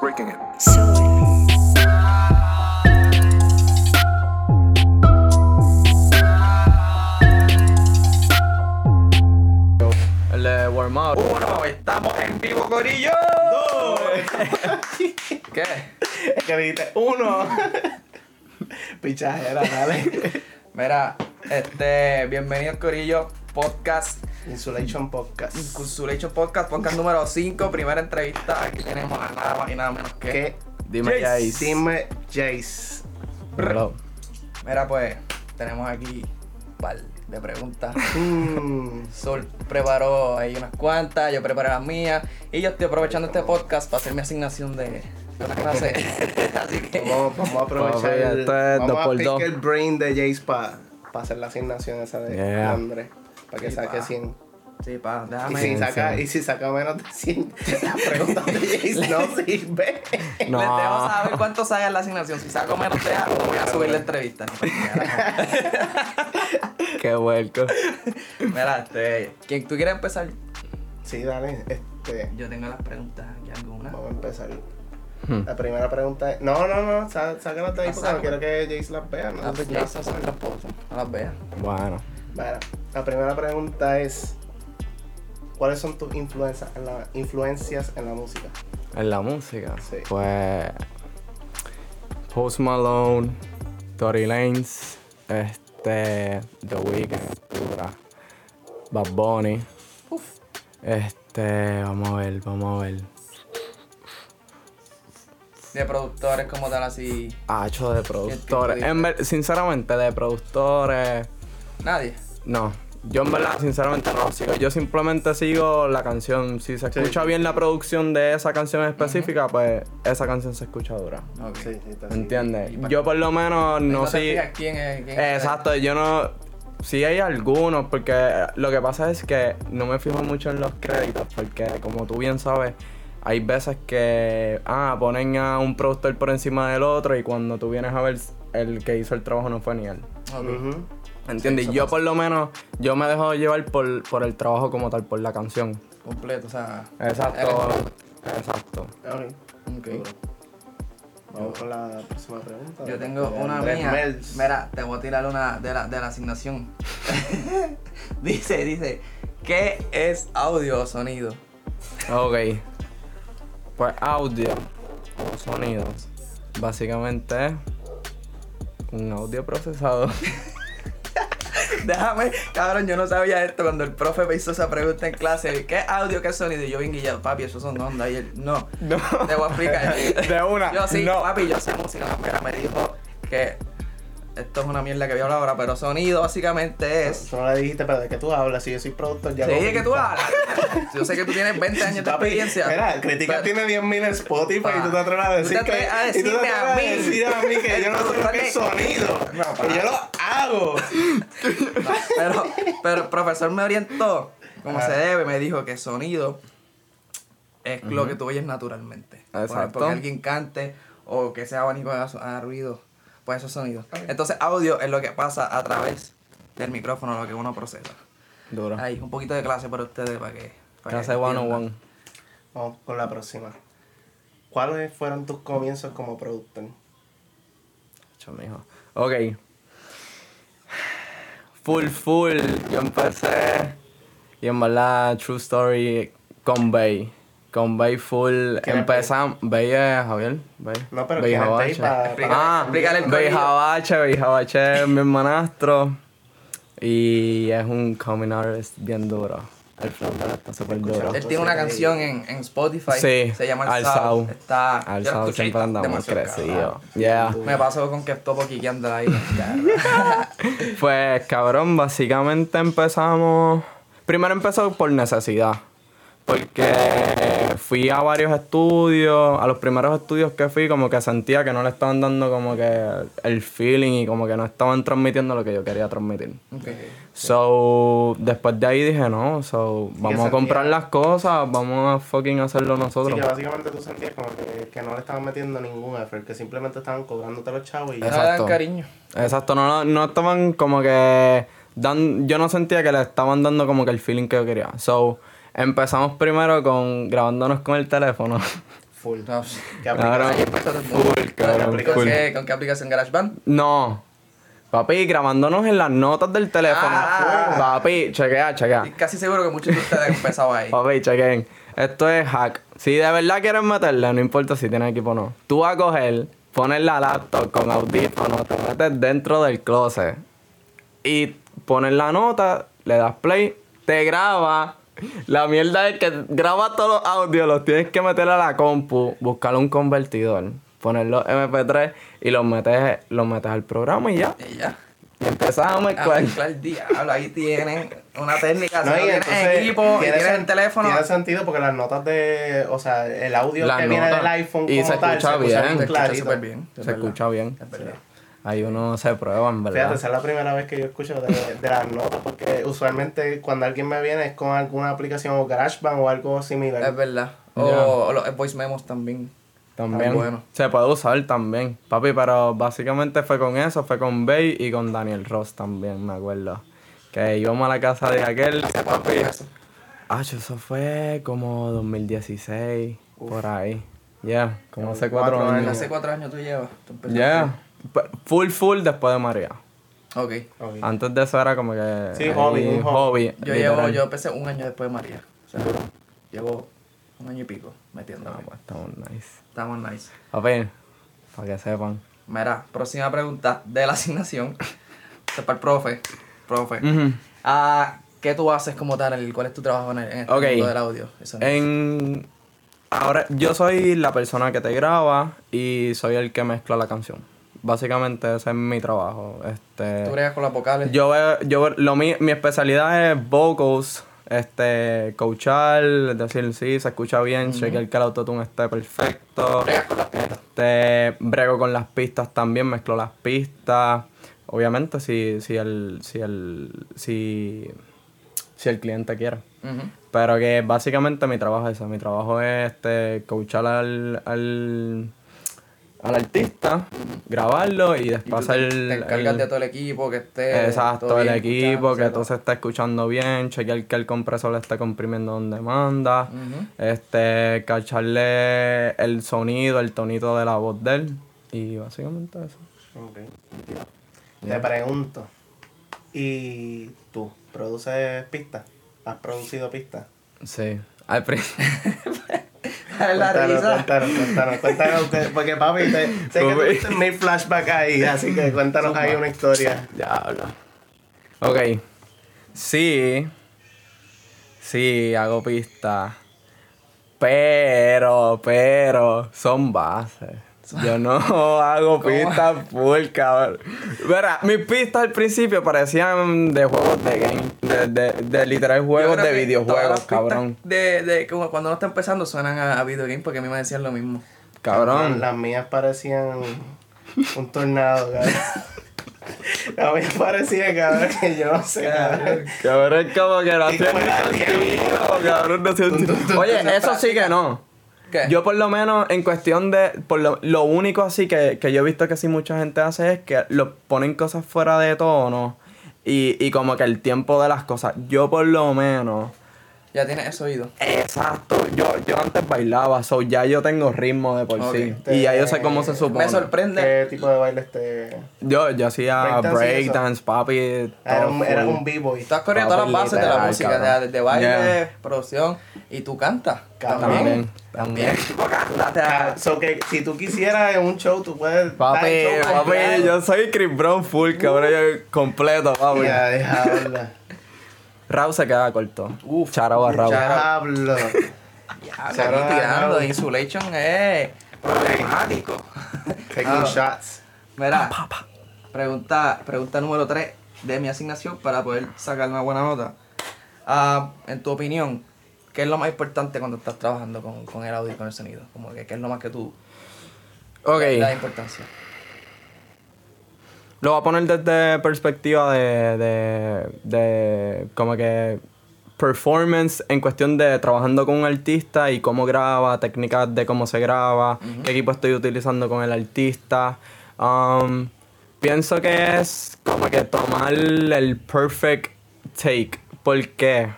breaking it. Soul. El de warm up. Uno, estamos en vivo, Corillo. ¿Qué? Es que dijiste uno. Pichajera, dale. Mira, este, bienvenido Corillo Podcast, Insulation Podcast. Insulation Podcast, podcast número 5, primera entrevista. Aquí tenemos a nada más y nada menos que. ¿Qué? Dime Jace. Dime Jace. Bro. Mira, pues, tenemos aquí un par de preguntas. Mm, Sol preparó ahí unas cuantas, yo preparé las mías. Y yo estoy aprovechando este podcast para hacer mi asignación de, de una clase. Así que. vamos, vamos a aprovechar. El, vamos dos a dos. el brain de Jace para hacer la asignación esa de Yeah. Andrés. Para que Sí, saque pa. 100. Sí, pa, Y déjame. si, saca, y si saca menos de 100, la pregunta de Jace no sirve. Les debo saber cuánto sabe la asignación. Si saco menos de algo, voy a subir la entrevista. Qué vuelco. Mira, este. ¿quién, ¿Tú quieres empezar? Sí, dale. Este, Yo tengo las preguntas aquí algunas. vamos a empezar. Hmm. La primera pregunta es. No, no, no. sá- Sácalas de ahí porque no quiero que Jace las vea. ¿no? Ah, pues las. No veas. Bueno. Bueno, la primera pregunta es. ¿Cuáles son tus influencias en la, influencias en la música? En la música. Sí. Pues. Post Malone, Tory Lanez, este. The Weeknd. Bad Bunny. Este. Vamos a ver, vamos a ver. De productores como tal, así. Hacho de productores. En ver- sinceramente, de productores. Nadie. No. Yo en verdad, sinceramente, no lo sigo. Yo simplemente sigo la canción. Si se Sí. escucha bien la producción de esa canción específica, pues esa canción se escucha dura. Ok. Sí, sí, está ¿Me así. ¿Entiendes? Y Yo por lo menos No no fijas quién es. Quién es. Exacto, yo no. Sí hay algunos, porque lo que pasa es que no me fijo mucho en los créditos, porque como tú bien sabes, hay veces que ah, ponen a un productor por encima del otro y cuando tú vienes a ver el que hizo el trabajo no fue ni él. Ok. Ujú. ¿Entiendes? Sí, yo pasa. por lo menos, yo me dejo llevar por, por el trabajo como tal, por la canción. Completo, o sea. Exacto. Exacto. Ok. Ok. Duro. Vamos con la próxima pregunta. Yo tengo una Andrés mía. Mels. Mira, te voy a tirar una de la, de la asignación. dice, dice, ¿qué es audio o sonido? Ok. Pues audio o sonidos. Básicamente es un audio procesado. Déjame, cabrón, yo no sabía esto cuando el profe me hizo esa pregunta en clase. ¿Qué audio, qué sonido? Y yo vine y yo, papi, eso son ondas. Y él, no, No. te voy a explicar. De una, Yo sí, no. papi, yo sé música. Mira, me dijo que esto es una mierda que voy a hablar ahora, pero sonido básicamente es... No le dijiste, pero de qué tú hablas, si yo soy productor ya Sí, lo que tú hablas. Yo sé que tú tienes 20 años de Papi, experiencia. Mira, Crítica Pero- tiene 10.000 en Spotify Pa. y tú te atreves a decir atreves que... a y tú te decirme atreves a mí. decir a mí que yo no sé lo que es sonido. No, pa. y yo lo hago. Pero, pero el profesor me orientó como Ajá. se debe, me dijo que sonido es lo que tú oyes naturalmente. Por Exacto. ejemplo, que alguien cante o que sea abanico haga, haga ruido, pues esos sonidos. Entonces, audio es lo que pasa a través del micrófono, lo que uno procesa. Duro. Ahí, un poquito de clase para ustedes, para que. Para Clase que one on entiendan. one. Vamos con la próxima. ¿Cuáles fueron tus comienzos como productor? Ok. Full, full. Yo empecé. Y en verdad, true story con Bay. Con Bay full. ¿Quién es Empezamos. Bay es Javier. Bay. No, pero Bay ¿quién es Bay Jabache. Ah, explícale el Bay corillo. Jabache. Bay Jabache es mi hermanastro. Y es un coming artist bien duro. El flow está súper duro. Él tiene una canción en, en Spotify. Sí, Se llama Al. Sao. Está. Al y siempre andamos cabrón. Yeah. Me pasó con que topo quiqueando ahí. Pues cabrón, básicamente empezamos. Primero empezó por necesidad. Porque fui a varios estudios, a los primeros estudios que fui, como que sentía que no le estaban dando como que el feeling y como que no estaban transmitiendo lo que yo quería transmitir. Ok. So, después de ahí dije, no, so, vamos a comprar las cosas, vamos a fucking hacerlo nosotros. que básicamente tú sentías como que, que no le estaban metiendo ningún effort, que simplemente estaban cobrándote los chavos y ya. No le dan Exacto. cariño. Exacto, no, no estaban como que. Dan, yo no sentía que le estaban dando como que el feeling que yo quería. So, empezamos primero con grabándonos con el teléfono. Full. No, ¿Qué aplicación? Full, cabrón? ¿Con full. qué, ¿Con qué aplicación GarageBand? No. Papi, grabándonos en las notas del teléfono. Ah. Papi, chequea, chequea. Y casi seguro que muchos de ustedes han empezado ahí. Papi, chequen. Esto es hack. Si de verdad quieres meterle, no importa si tienes equipo o no. Tú vas a coger, pones la laptop con audífonos, te metes dentro del closet y pones la nota, le das play, te graba. La mierda es que graba todos los audios, los tienes que meter a la compu, buscar un convertidor, poner los MP3 y los metes, los metes al programa y ya. Y ya. Y empiezas a A mezclar. mezclar diablo, ahí tienen una técnica. No, y tienes entonces equipo y tienes sen- el teléfono. Tiene sentido porque las notas de. O sea, el audio Las que viene notas. del iPhone Y como se tal escucha se bien. Se escucha bien. es Se escucha bien. Es verdad. Ahí uno se prueba, en verdad. Fíjate, esa es la primera vez que yo escucho de, de las notas, porque usualmente cuando alguien me viene es con alguna aplicación o GarageBand o algo similar. Es verdad. O, los voice memos también. También. Bueno. Se puede usar también. Papi, pero básicamente fue con eso, fue con Bay y con Daniel Ross también, me acuerdo. Que íbamos a la casa de aquel. Papi. Ah, eso fue como 2016, por ahí. Ya, como hace cuatro, Cuatro años. Hace cuatro años tú llevas. Ya. P- Full, full después de María. Ok. Antes de eso era como que. Sí, ahí, hobby, un hobby. Yo literal. llevo, yo empecé un año después de María. O sea, llevo un año y pico metiendo. No, pues estamos nice. Estamos nice. Papi, para que sepan. Mira, próxima pregunta de la asignación. Para el profe. Profe. Ah, ¿Qué tú haces como tal? ¿Cuál es tu trabajo en, el, en este mundo del audio? Eso no- En. Ahora, yo soy la persona que te graba y soy el que mezcla la canción. Básicamente ese es mi trabajo. Este, ¿Tú bregas con las vocales? yo veo, yo veo- lo mi, mi especialidad es vocals, este, coachar, decir, sí, se escucha bien, chequear que el autotune esté perfecto. Bregas con las pistas. Este, brego con las pistas también, mezclo las pistas. Obviamente si, si el, si el, si, si el cliente quiere. Pero que básicamente mi trabajo es eso. Mi trabajo es este, coachar al, al, al artista, grabarlo y después hacer te, encargas el- de todo el equipo, que esté. Exacto, todo el bien equipo, que todo se esté escuchando bien, chequear que el compresor le esté comprimiendo donde manda, este, cacharle el sonido, el tonito de la voz de él. Y básicamente eso. Ok. Te pregunto, ¿y tú produces pistas? ¿Has producido pistas? Sí. Al principio. la Cuéntanos, risa. cuéntanos, cuéntanos, cuéntanos, que- porque papi, te, sé que tuviste mil flashback ahí, así que cuéntanos ahí una historia. Diablo. Ok. Sí. Sí, hago pistas. Pero, pero, son bases. Yo no hago pistas full, cabrón. Verá, mis pistas al principio parecían de juegos de game. De, de, de literal juegos de videojuegos, cabrón. De, de, como cuando uno está empezando suenan a, a video game porque a mí me decían lo mismo. Cabrón. Las mías parecían un tornado, cabrón. Las mías parecían, cabrón, que yo no sé, cabrón. Cabrón, como que no hacía cabrón, no. Oye, eso sí que no. Yo por lo menos en cuestión de... Por lo, lo único así que, que yo he visto que sí mucha gente hace es que lo ponen cosas fuera de tono y, y como que el tiempo de las cosas. Yo por lo menos... Ya tienes eso oído. Exacto. Yo, yo antes bailaba, so ya yo tengo ritmo de por Ok. sí. Y ya yo sé cómo se supone. Me sorprende. ¿Qué tipo de baile este? Yo, yo hacía Breakdance breakdance, papi. Era un, era un b-boy. Tú has corrido todas las bases de la música, de, de baile, Yeah. producción, y tú cantas. También. También. Cántate Ah, a- So que si tú quisieras en un show, tú puedes. Papi, papi, yo soy Chris Brown full, cabrón, yo completo, papi. Ya, diablo. Raúl se queda corto. Uf, Charo a Raúl. Diablo. Aquí tirando, insulation es problemático. Taking Ah. shots. Mira, pregunta, pregunta número 3 de mi asignación para poder sacar una buena nota. Ah, en tu opinión, ¿qué es lo más importante cuando estás trabajando con, con el audio y con el sonido? Como que, ¿Qué es lo más que tú Ok, das importancia? Lo voy a poner desde perspectiva de, de, de como que performance en cuestión de trabajando con un artista y cómo graba, técnicas de cómo se graba, qué equipo estoy utilizando con el artista. Um, pienso que es como que tomar el perfect take. ¿Por qué?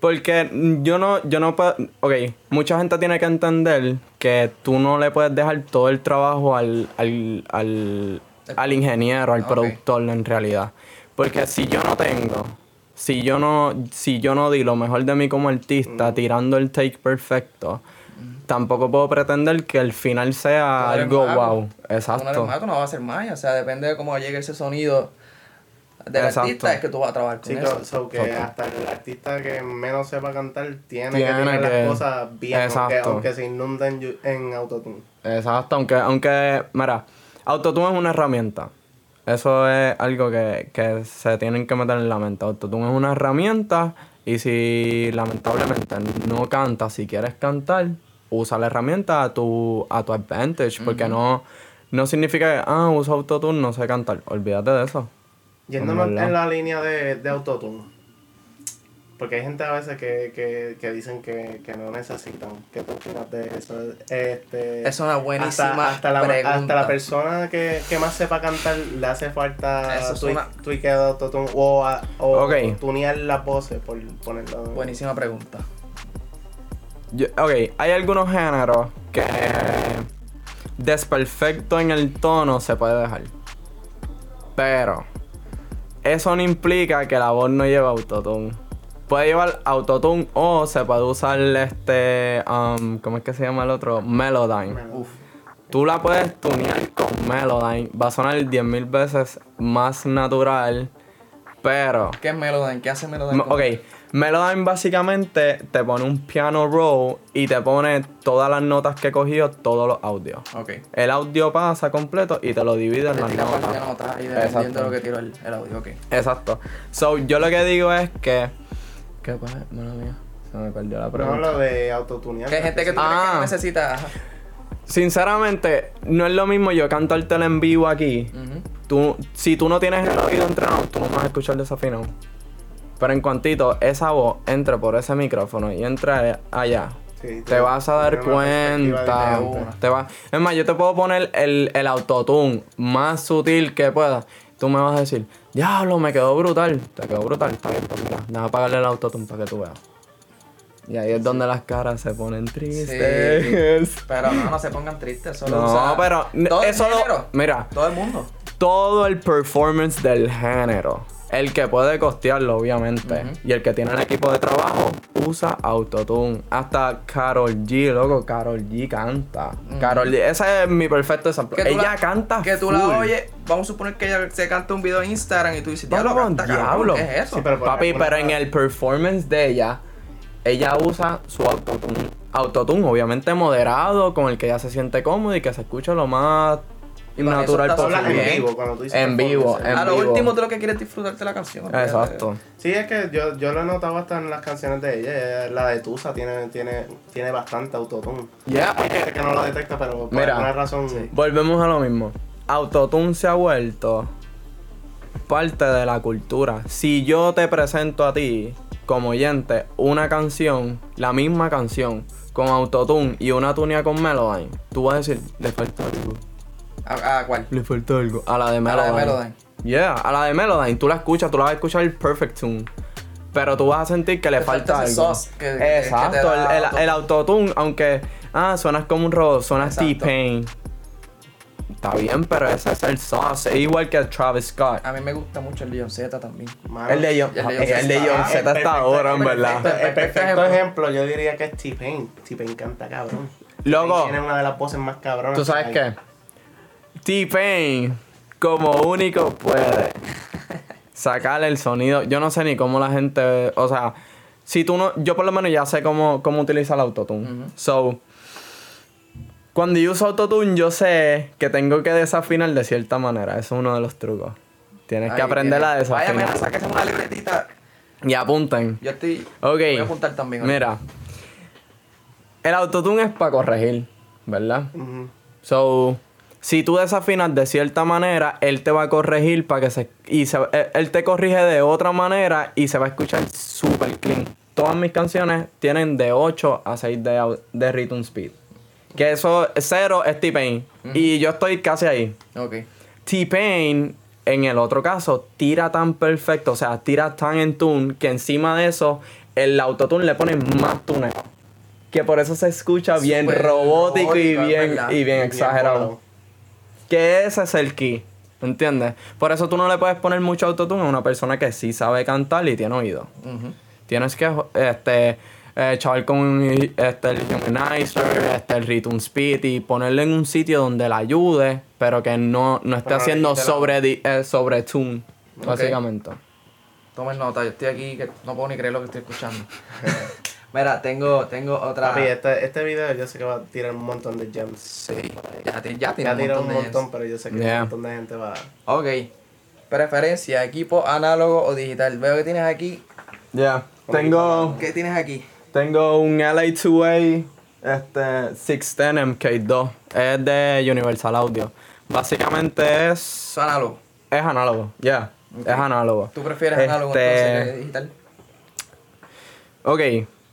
Porque yo no, yo no puedo. Ok, mucha gente tiene que entender que tú no le puedes dejar todo el trabajo al, al, al, al ingeniero, al Ok. productor en realidad. Porque si yo no tengo, si yo no, si yo no di lo mejor de mí como artista, tirando el take perfecto, tampoco puedo pretender que el final sea no algo mago. wow. No Exacto. mago, no vas a hacer magia. O sea, depende de cómo llegue ese sonido del Exacto. artista, es que tú vas a trabajar con Sí, eso. so, que hasta el artista que menos sepa cantar tiene, Tiene que tener que- las cosas bien, aunque, aunque se inunden en autotune. Exacto, aunque, aunque, mira, Autotune es una herramienta. Eso es algo que, que se tienen que meter en la mente. Autotune es una herramienta y si lamentablemente no cantas, si quieres cantar, usa la herramienta a tu, a tu advantage. Porque no, no significa que, ah, uso Autotune, no sé cantar. Olvídate de eso. Yéndonos en la línea de, de autotune. Porque hay gente a veces que, que, que dicen que, que no necesitan. ¿Qué tú opinas de eso? Este, Es una buenísima hasta, hasta la, pregunta. hasta la persona que, que más sepa cantar le hace falta Eso es tui- una- tweakeo de autotune o, a- o Ok. tunear las voces, por ponerlo. Buenísima pregunta. Yo- ok, hay algunos géneros que desperfecto en el tono se puede dejar. Pero eso no implica que la voz no lleve autotune. Puede llevar autotune o se puede usar este, um, ¿cómo es que se llama el otro? Melodyne. Uf. Tú la puedes tunear con Melodyne. Va a sonar 10.000 veces más natural. Pero ¿Qué es Melodyne? ¿Qué hace Melodyne? Con- Ok, Melodyne básicamente te pone un piano roll y te pone todas las notas que he cogido, todos los audios. Ok. El audio pasa completo y te lo divide en Le las de notas. nota y dependiendo de lo que tiró el, el audio. Ok. Exacto. So, yo lo que digo es que. ¿Qué pasa? Mala mía. Se me perdió la No pregunta. lo de autotunear. Que hay gente que tú crees que Ah. no necesita. Sinceramente, no es lo mismo yo cantártela en vivo aquí. Ujú. Tú, si tú no tienes el oído entrenado, tú no vas a escuchar desafinado. Pero en cuantito esa voz entre por ese micrófono y entra allá, Sí, te vas a dar tiene una perspectiva cuenta. diferente. Te va, es más, yo te puedo poner el, el autotune más sutil que pueda. Tú me vas a decir, diablo, me quedó brutal. Te quedó brutal. Está bien, pues mira, déjame apagarle el autotune para que tú veas. Y ahí es donde las caras se ponen tristes. Pero no, no se pongan tristes. Solo No, usa- pero todo el eso lo- género, mira. Todo el mundo. todo el performance del género. El que puede costearlo, obviamente. Y el que tiene el equipo de trabajo usa autotune. Hasta Carol G, loco. Carol G canta. Carol G, ese es mi perfecto ejemplo. Ella la- canta. Que tú full. la oyes. Vamos a suponer que ella se canta un video en Instagram y tú dices, diablo, canta, diablo. ¿Qué es eso? Sí, pero Papi, pero en el performance de ella, ella usa su autotune. Autotune, obviamente moderado, con el que ella se siente cómodo y que se escucha lo más Y natural posible. en vivo cuando tú dices En vivo, en a lo vivo. último tú lo que quieres es disfrutarte la canción. Exacto. Sí, es que yo, yo lo he notado hasta en las canciones de ella. ella- La de Tusa tiene, tiene, tiene bastante autotune. Ya, Hay gente que no lo detecta, pero por Mira. alguna razón. Volvemos a lo mismo. Autotune se ha vuelto parte de la cultura. Si yo te presento a ti, como oyente, una canción, la misma canción, con autotune y una tunia con Melodyne, tú vas a decir, le falta algo. ¿A, a cuál? Le falta algo. A la de A la Melodyne. de Melodyne. Yeah, a la de Melodyne. Tú la escuchas, tú la vas a escuchar el perfect tune. Pero tú vas a sentir que le Te falta falta ese algo. sauce que- que- que te Exacto, da el, el, auto- el autotune, aunque ah, suenas como un robot, suenas. T-Pain. Está bien, pero ese es el sauce. Es igual que Travis Scott. A mí me gusta mucho el Leon Z también. Mano, El de John, Z John está- perfecto, ahora, en perfecto. verdad. El Perfecto perfecto ejemplo. yo diría que es T-Pain. T-Pain canta cabrón. Loco. Tiene una de las voces más cabronas. ¿Tú sabes que qué? T-Pain, como único puede sacar el sonido. Yo no sé ni cómo la gente. O sea, si tú no. Yo por lo menos ya sé cómo, cómo utilizar el autotune. So. Cuando yo uso autotune, yo sé que tengo que desafinar de cierta manera. Eso es uno de los trucos. Tienes que aprender a tiene. Vaya, desafinar. mira, sáquese una libretita. y apunten. Yo estoy. Ok. Voy a apuntar también. Mira. El autotune es para corregir, ¿verdad? So, si tú desafinas de cierta manera, él te va a corregir para que se... Y se, él, él te corrige de otra manera y se va a escuchar super clean. Todas mis canciones tienen de 8 a 6 de, de rhythm speed. Que eso, cero es T-Pain. Y yo estoy casi ahí. Ok. T-Pain, en el otro caso, tira tan perfecto, o sea, tira tan en tune, que encima de eso, el autotune le ponen más tuneo. Que por eso se escucha bien robótico y bien, y bien exagerado. Que ese es el key. ¿Entiendes? Por eso tú no le puedes poner mucho autotune a una persona que sí sabe cantar y tiene oído. Tienes que este, eh, chaval con un, este, el humanizer, este, el rhythm speed y ponerle en un sitio donde le ayude, pero que no, no esté Pero haciendo la- sobre, di- eh, sobre tune, básicamente. Tomen nota, yo estoy aquí que no puedo ni creer lo que estoy escuchando. Mira, tengo, tengo otra. Papi, este, este video yo sé que va a tirar un montón de gems. Sí, ya, ti- ya tiene Ya un montón un montón, pero yo sé que Yeah. un montón de gente va Ok. Preferencia, equipo análogo o digital. Veo que tienes aquí. Ya, tengo, ¿Qué tienes aquí? tengo un LA2A este, 610 MK2. Es de Universal Audio. Básicamente es, Es análogo. es análogo, ya, es análogo. ¿Tú prefieres análogo Este- entonces que digital? Ok,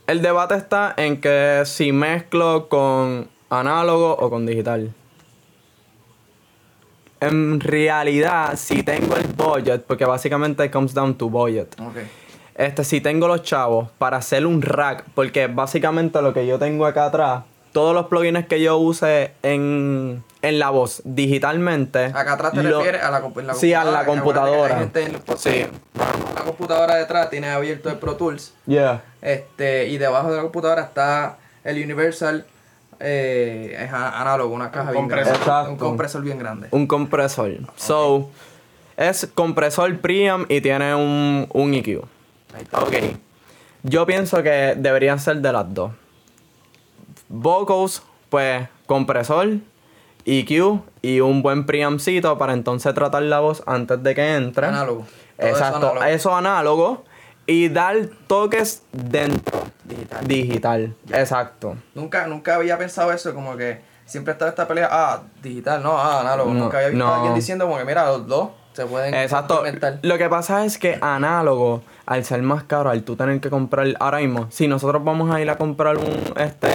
el debate está en que si mezclo con análogo o con digital. En realidad, si tengo el budget, porque básicamente it comes down to budget. Ok. Este, si tengo los chavos para hacer un rack, porque básicamente lo que yo tengo acá atrás, todos los plugins que yo use en, en la voz digitalmente. Acá atrás te lo- refieres a la, la Sí, a la computadora. Sí. La computadora detrás tiene abierto el Pro Tools. Yeah. Este, y debajo de la computadora está el Universal. eh, es a- análogo, una caja bien compresor. grande. Exacto. Un compresor bien grande. Un compresor. So, es compresor preamp y tiene un, un EQ. Ahí está. Ok. Yo pienso que deberían ser de las dos. Vocals, pues, compresor, EQ y un buen preampcito para entonces tratar la voz antes de que entre. Análogo. Todo eso Exacto. análogo. Eso análogo. Y dar toques dentro. Digital. Digital. Exacto. Nunca, nunca había pensado eso, como que siempre estaba esta pelea, ah, digital, no, ah, análogo. No, nunca había visto no. a alguien diciendo como que mira, los dos se pueden Exacto. Lo que pasa es que análogo, al ser más caro, al tú tener que comprar ahora mismo, si nosotros vamos a ir a comprar un este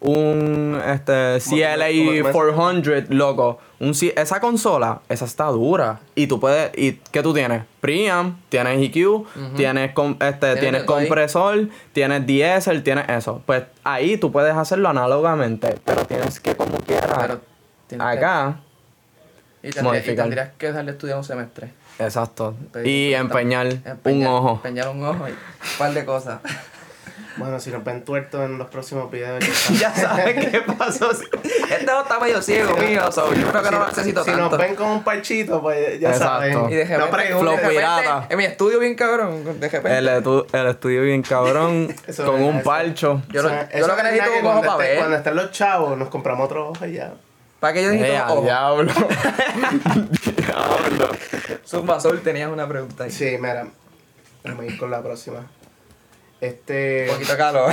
un este CLA como- 400, loco, un esa consola, esa está dura y tú puedes y qué tú tienes? Preamp, tienes EQ, tienes com- este Tienes ahí. compresor, tienes diesel, tienes eso. Pues ahí tú puedes hacerlo análogamente, pero tienes que como quieras. Que- acá, y, tendrías, y modificar. tendrías que dejarle estudiar un semestre. Exacto, Pedir y un empeñar un ojo. Empeñar un ojo y un par de cosas. Bueno, si nos ven tuertos en los próximos videos, ya sabes qué pasó. Este no está medio ciego, mío. so, yo creo que si, no no- necesito si tanto. nos ven con un parchito, pues ya Exacto. saben. y de repente, no pregunten. Flow de repente, pirata. En mi estudio bien cabrón, de repente. El, estu- el estudio bien cabrón, con es- un eso- parcho. Yo lo- yo lo que es necesito es un ojo cuando pa' esté- ver. Cuando estén los chavos, nos compramos otro ojo y ya. ¿Para qué yo necesito Eh, ojo? diablo. Diablo. Zumba Sol, tenías una pregunta ahí. Sí, mira. Vamos a ir con la próxima. Este. Un poquito calor.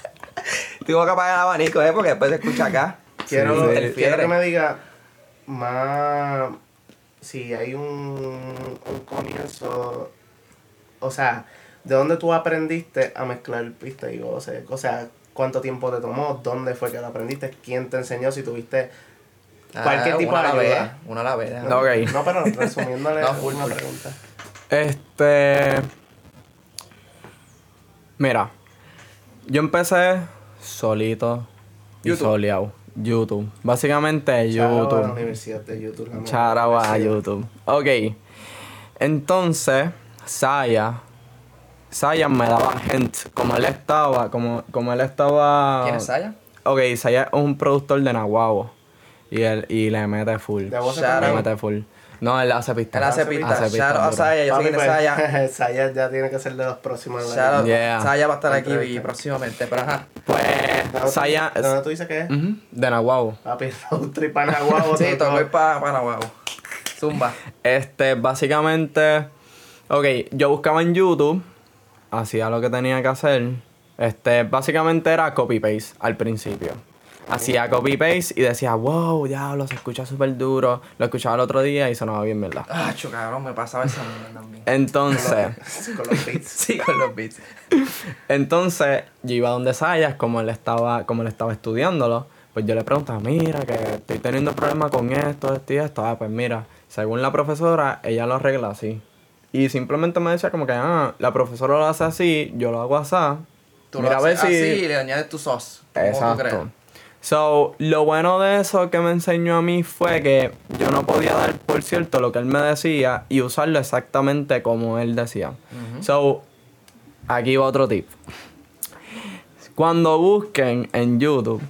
Tengo que apagar el abanico, ¿eh? Porque después se escucha acá. Quiero, Sí, quiero que me diga más si hay un, un comienzo. O sea, ¿de dónde tú aprendiste a mezclar pista y voces? O sea, ¿cuánto tiempo te tomó? ¿Dónde fue que lo aprendiste? ¿Quién te enseñó? Si tuviste cualquier Ah, tipo una de a la ayuda. vez, Una a la vez. No, ok. No, pero resumiéndole No, full, una full. pregunta. Este. Mira, yo empecé solito y YouTube. soleado. YouTube. Básicamente out a la YouTube. Universidad de YouTube. a. YouTube. Ok. Entonces, Saya. Saya me daba hint. Como él estaba. Como, como él estaba. ¿Quién es Saya? Ok, Saya es un productor de Nahuabo. Y él y le mete full. De Shout Le mete full. No, él hace pista. Él hace Hace pista. Hace Shout out a duro. Saya, yo sé quién es pues, Saya. Saya ya tiene que ser de los próximos. out. Yeah. Saya va a estar aquí y próximamente, pero ajá. Pues, ¿Dónde tú- Saya. ¿Dónde tú dices que es? De Nahuabo. Papi, road trip a Nahuabo. Sí, todo- tengo ir para Panahuago. Zumba. Este, básicamente. Ok, yo buscaba en YouTube. Hacía lo que tenía que hacer. Este, básicamente era copy-paste al principio. Hacía copy-paste y decía, wow, diablo, se escucha súper duro. Lo escuchaba el otro día y sonaba bien, ¿verdad? Ah, cabrón, me pasaba esa mierda también. Entonces, Con los beats. Sí, con los beats. entonces, yo iba donde Sayas, como él estaba, como él estaba estudiándolo, pues yo le preguntaba, mira, que estoy teniendo problemas con esto, esto y esto. Ah, pues mira, según la profesora, ella lo arregla así. Y simplemente me decía como que, ah, la profesora lo hace así, yo lo hago así. Tú Mira lo a ver haces si... así y le añades tu sauce. tú creas. So, lo bueno de eso que me enseñó a mí fue que yo no podía dar por cierto lo que él me decía y usarlo exactamente como él decía. So, aquí va otro tip. Cuando busquen en YouTube,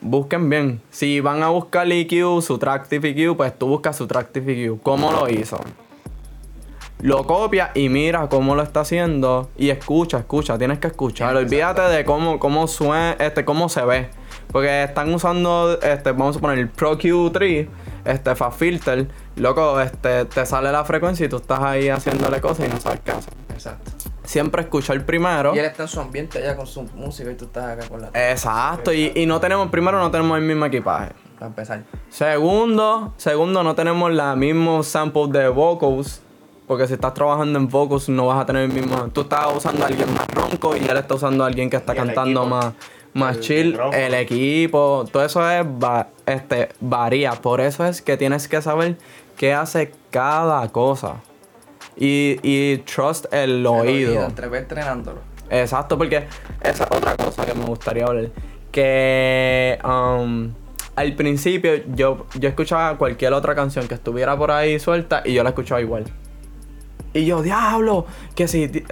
busquen bien. Si van a buscar EQ, Subtractive EQ, pues tú buscas Subtractive EQ. ¿Cómo lo hizo? Lo copia y mira cómo lo está haciendo y escucha, escucha, tienes que escuchar. Olvídate de cómo, cómo suena, este, cómo se ve. Porque están usando, este, vamos a poner el Pro Q3, este Fast Filter, loco, este, te sale la frecuencia y tú estás ahí haciéndole cosas y no sabes qué hacer. Exacto. Siempre escuchar primero. Y él está en su ambiente allá con su música y tú estás acá con la. Exacto, y, y no tenemos, primero no tenemos el mismo equipaje. Para empezar. Segundo, segundo, no tenemos la mismo sample de vocals. Porque si estás trabajando en vocals no vas a tener el mismo. Tú estás usando a alguien más ronco y él está usando a alguien que está Y cantando más, más El chill. micrófono. El equipo, todo eso es va- este, varía. Por eso es que tienes que saber qué hace cada cosa. Y, y trust el, El oído. Entre entrenándolo. Exacto, porque esa es otra cosa que me gustaría hablar. Que um, al principio yo, yo escuchaba cualquier otra canción que estuviera por ahí suelta y yo la escuchaba igual. Y yo, diablo, que si eh,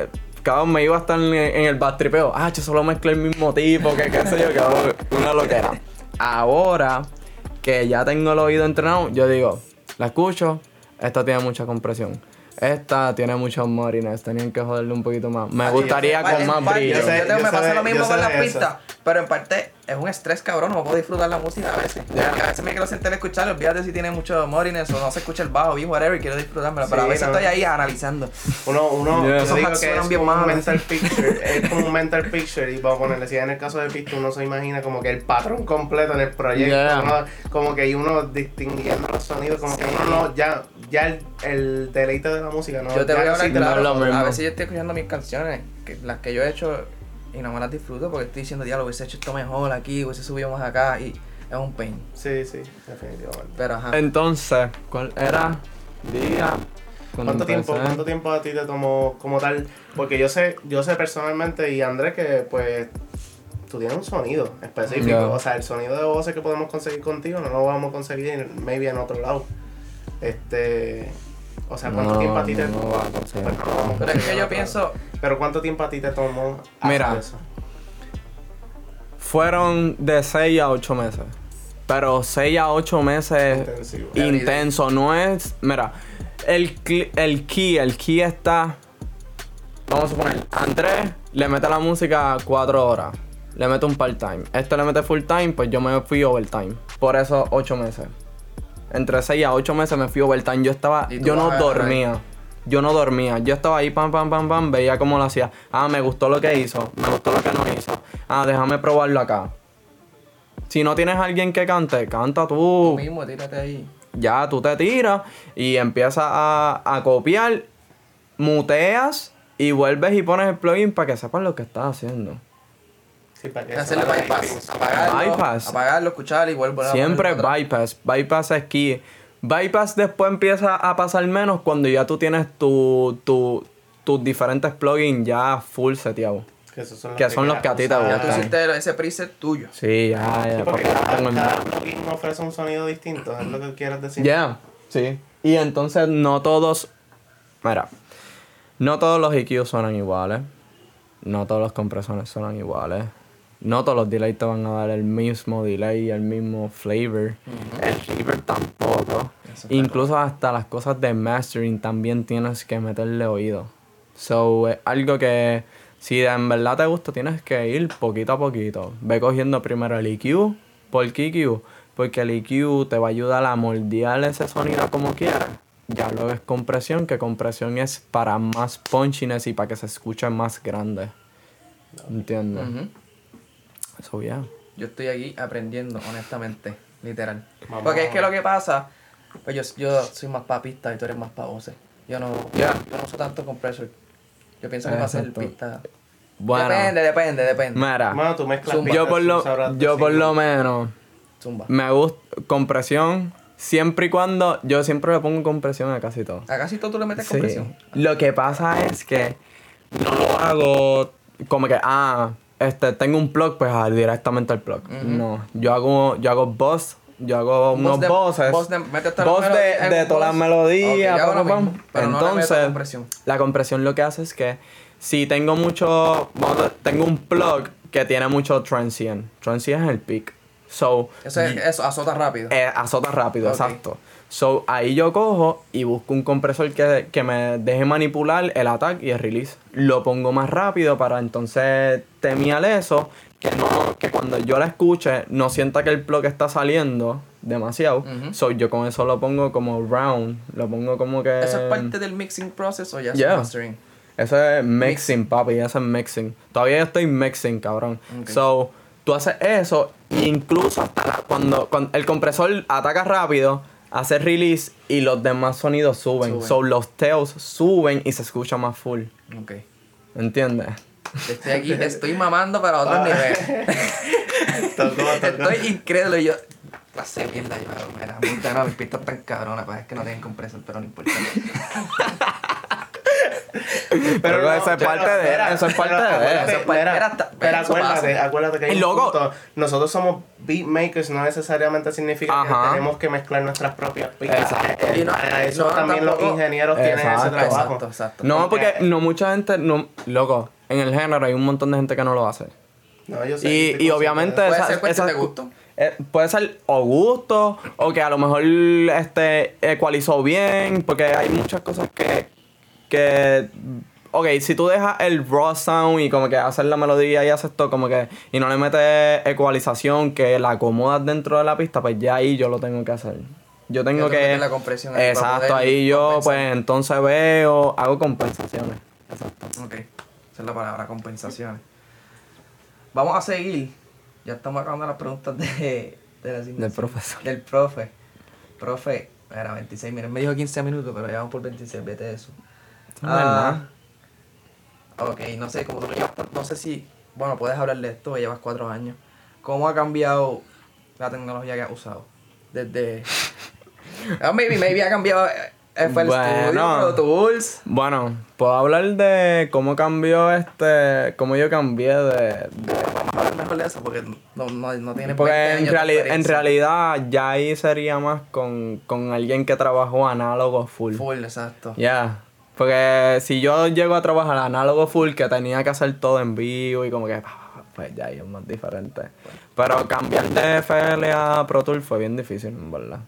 cabrón me iba a estar en, en el bastripeo. Ah, yo solo mezclo el mismo tipo, que qué sé yo, cabrón, una loquera. Ahora que ya tengo el oído entrenado, yo digo, la escucho, esta tiene mucha compresión. Esta tiene muchos marines, tenían que joderle un poquito más. Me Ah, gustaría yo con más parte, brillo. yo sé- yo tengo- me yo pasa lo mismo yo con las pistas, pero en parte es un estrés cabrón, no puedo disfrutar la música a veces. A veces me quiero sentar a escuchar, olvídate si tiene mucho morines o no se escucha el bajo, bien, whatever, y quiero disfrutármela, pero a veces no. estoy ahí analizando. Uno, uno, Yeah. yo digo que es bien como un mental picture, es como un mental picture y vamos a ponerle, si en el caso de Pista uno se imagina como que el patrón completo en el proyecto, Yeah. uno- como que y uno distinguiendo los sonidos, como que uno no, ya, ya el, el deleite de la música, no, Yo te voy a hablar claro, a veces yo estoy escuchando mis canciones, que, las que yo he hecho, y no me las disfruto porque estoy diciendo, diablo, hubiese hecho esto mejor aquí, hubiese subido más acá, y es un pain. Sí, sí, definitivamente. Pero ajá. Entonces, ¿cuál era? Día. cuando ¿Cuánto tiempo? ¿Cuánto tiempo a ti te tomó como tal? Porque yo sé, yo sé personalmente y Andrés que pues tú tienes un sonido específico. O sea, el sonido de voces que podemos conseguir contigo no lo vamos a conseguir maybe en otro lado. Este, o sea, ¿cuánto No, tiempo a ti te no, no Pero es que yo pienso. Pero ¿cuánto tiempo a ti te tomó Mira. eso? Fueron de 6 a 8 meses. Pero 6 a 8 meses Intensivo. intenso. No es. Mira, el, cli- el key, el key está. Vamos a suponer, Andrés le mete la música 4 horas. Le mete un part-time. Este le mete full-time, pues yo me fui overtime. Por eso 8 meses. Entre 6 a 8 meses me fui overtime. Yo estaba. Yo no dormía. Yo no dormía. Yo estaba ahí, pam, pam, pam, pam. Veía cómo lo hacía. Ah, me gustó lo que hizo. Me gustó lo que no hizo. Ah, déjame probarlo acá. Si no tienes a alguien que cante, canta tú tú. mismo, tírate ahí. Ya tú te tiras y empiezas a, a copiar, muteas y vuelves y pones el plugin para que sepas lo que estás haciendo. Sí, para que Hacerle bypass. Apagarlo, Bypass. apagarlo, escuchar y vuelvo a Siempre bypass. Bypass es key. Bypass después empieza a pasar menos cuando ya tú tienes tu, tu- tus diferentes plugins ya full seteados. Que, esos son los Que son los que a ti te usas. Ya tú gustan. hiciste ese preset tuyo. Sí, ya, ya. Sí, porque cada, tengo cada plugin ofrece un sonido distinto, es lo que quieres decir. Ya, sí. Y entonces no todos. Mira, no todos los EQ suenan iguales. No todos los compresores suenan iguales. No todos los delays te van a dar el mismo delay, el mismo flavor. El reverb tampoco. Eso Incluso hasta las cosas de mastering también tienes que meterle oído. So, es algo que si en verdad te gusta tienes que ir poquito a poquito. Ve cogiendo primero el EQ por qué EQ. Porque el EQ te va a ayudar a moldear ese sonido como quieras. Ya luego es compresión, que compresión es para más punchiness y para que se escuche más grande. ¿Entiendes? So, yeah. Yo estoy aquí aprendiendo, honestamente, literal. Porque es que lo que pasa, pues yo, yo soy más papista y tú eres más pa' voces. Yo no, Ya. yo no uso tanto compressor. Yo pienso que va a ser pista. Bueno, Depende, depende, depende. mira, Mano, tú mezclas Zumba. yo por lo, yo por lo menos Zumba. me gusta compresión Siempre y cuando. Yo siempre le pongo compresión a casi todo. A casi todo tú le metes Sí. compresión. Lo que pasa es que no lo hago como que, ah, este, tengo un plug, pues ah, directamente al plug. No, yo hago, yo hago boss, yo hago unos de- voces. voz de- de, de todas las melodías. Ok, yo hago pam, lo pam, mismo, pam. pero no le meto Entonces, compresión. la compresión lo que hace es que si tengo mucho, tengo un plug que tiene mucho transient. Transient es el peak. So, Eso, es, eso azota rápido. eh, azota rápido, exacto. So, ahí yo cojo y busco un compresor que, que me deje manipular el attack y el release. Lo pongo más rápido para entonces temiar eso, que no, que cuando yo la escuche no sienta que el plug está saliendo demasiado. So, yo con eso lo pongo como round, lo pongo como que... ¿Eso es parte del mixing process o ya es mastering? Eso es mixing, papi, eso es mixing. Todavía yo estoy mixing, cabrón. So, tú haces eso, incluso hasta cuando, cuando el compresor ataca rápido, hace release y los demás sonidos suben. Suben. So, los tails suben y se escucha más full. Ok. ¿Entiendes? Estoy aquí, estoy mamando para Ah. niveles. Tocó, tocó. Estoy incrédulo y yo. Pasé mierda, yo, mira, puta, no, mis pistas tan cabronas, pues es que no tienen compresor, pero no importa. Pero no, eso es parte de eso es parte pero de Eso es era pero acuérdate, acuérdate que hay un luego- punto. Nosotros somos beatmakers, no necesariamente significa Ajá. que tenemos que mezclar nuestras propias pistas. Y no- eso no, también tampoco- los ingenieros tienen ese trabajo. Exacto, exacto. No, Porque- no mucha gente, no, loco, en el género hay un montón de gente que no lo hace. No, yo sé, Y, obviamente de Puede esa- ser cuestión esa- de gusto. eh, puede ser o gusto o que a lo mejor este ecualizó bien porque hay muchas cosas que que ok si tú dejas el raw sound y como que haces la melodía y haces todo como que y no le metes ecualización que la acomodas dentro de la pista pues ya ahí yo lo tengo que hacer yo tengo tengo que la compresión ahí exacto ahí yo compensar. pues entonces veo hago compensaciones exacto Ok, esa es la palabra, compensaciones. Vamos a seguir. Ya estamos acabando las preguntas de, de la asignación. Del profesor. Del profe. Profe, era 26 minutos. Me dijo 15 minutos, pero ya vamos por 26, vete de eso. Verdad. ok, no sé, como tú llevas no sé si, bueno, puedes hablar de esto, llevas cuatro años. ¿Cómo ha cambiado la tecnología que has usado? Desde... Ah, maybe, maybe ha cambiado eh, FL Bueno. Studio, Pro Tools. Bueno, puedo hablar de cómo cambió este, cómo yo cambié de, Vamos a hablar mejor de eso porque no, no, no tiene 20 Porque en, reali- en realidad ya ahí sería más con, con alguien que trabajó análogo full. Full, exacto. Ya. Porque si yo llego a trabajar análogo full, que tenía que hacer todo en vivo y como que, pues ya es más diferente. Pero cambiar de FL a Pro Tool fue bien difícil, en verdad.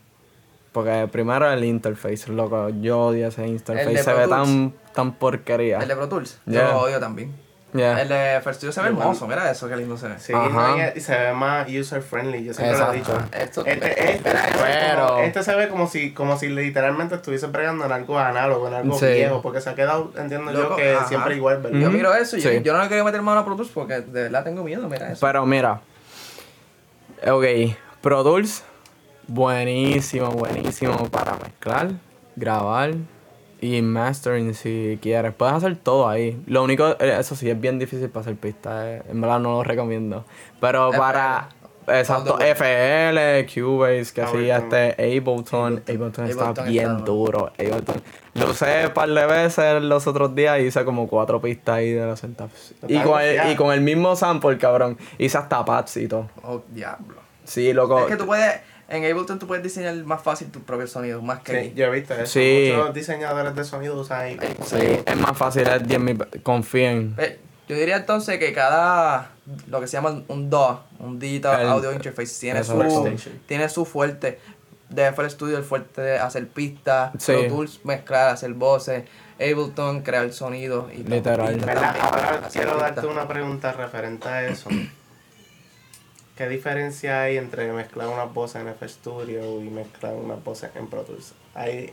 Porque primero el interface, loco, yo odio ese interface, se ve tan, tan porquería. El de Pro Tools. Yeah. Yo lo odio también. Yeah. El de First Studio se ve hermoso, mira eso, qué lindo se ve. Sí, no, y, se ve más user friendly, yo siempre lo he dicho. Exacto. Esto- Este, este, ve pero- como, este se ve como si, como si literalmente estuviese bregando en algo análogo, en algo Sí. viejo, porque se ha quedado, entiendo Loco, yo, que ajá. siempre igual, ¿verdad? Yo miro eso y yo, Sí. yo no le quería meter mano a Pro Tools porque de verdad tengo miedo, mira eso. Pero mira, ok, Pro Tools, buenísimo, buenísimo para mezclar, grabar y mastering si quieres. Puedes hacer todo ahí. Lo único, eh, eso sí, es bien difícil para hacer pistas, eh, en verdad no lo recomiendo. Pero FL, para, exacto, FL, Cubase, que sí, este, Ableton, Ableton está Ableton bien está duro. Ableton. Lo usé un par de veces los otros días y hice como cuatro pistas ahí de los centavos. Y con, el, y con el mismo sample, cabrón. Hice hasta pads y todo. Oh, diablo. Sí, loco. Es que tú puedes, en Ableton tú puedes diseñar más fácil tus propios sonidos, más que Sí, yo he visto eso. Sí. Muchos diseñadores de sonido usan ahí. Sí, es más fácil, es 10 mil. Confíen. Eh, Yo diría entonces que cada, lo que se llama un DAW, un Digital El- Audio Interface, tiene su, tiene su fuerte. De FL Studio el fuerte de hacer pistas, Sí. Pro Tools mezclar, hacer voces, Ableton crear sonidos y todo. Literal. Y ¿Verdad? también Ahora quiero darte una pregunta referente a eso. ¿Qué diferencia hay entre mezclar unas voces en FL Studio y mezclar unas voces en Pro Tools? Hay,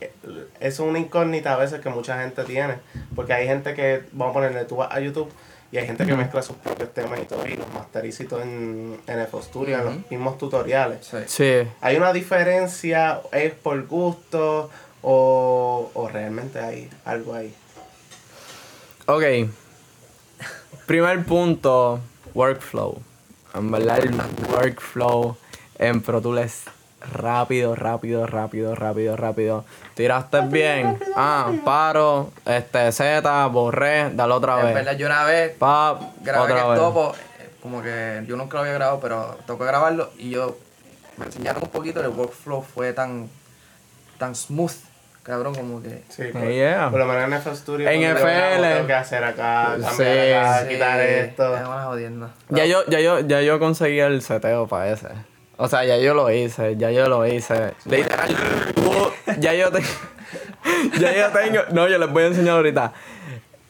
es una incógnita a veces que mucha gente tiene, porque hay gente que, vamos a ponerle, tú a YouTube y hay gente que mezcla sus propios temas y todo, y los masteriza y todo en, en FL Studio, en los mismos tutoriales. Sí. Sí. ¿Hay una diferencia? ¿Es por gusto? ¿O, o realmente hay algo ahí? Ok. Primer punto, workflow. En verdad, el workflow en Pro Tools es rápido, rápido, rápido, rápido, rápido. Tiraste bien. Ah, paro, este, Z, borré, dale otra En vez. verdad, yo una vez Pap, grabé en otra el vez. topo, como que yo nunca lo había grabado, pero tocó grabarlo y yo me enseñaron un poquito, el workflow fue tan, tan smooth, cabrón, como que... Sí, por, yeah. por lo menos en FL Studio. En FL. Tengo que hacer acá, cambiar Sí, acá, Sí, quitar esto. Es una jodienda. Ya yo, ya yo, ya yo conseguí el seteo para ese. O sea, ya yo lo hice, ya yo lo hice. Literal, hubo- ya yo tengo. ya yo tengo. No, yo les voy a enseñar ahorita.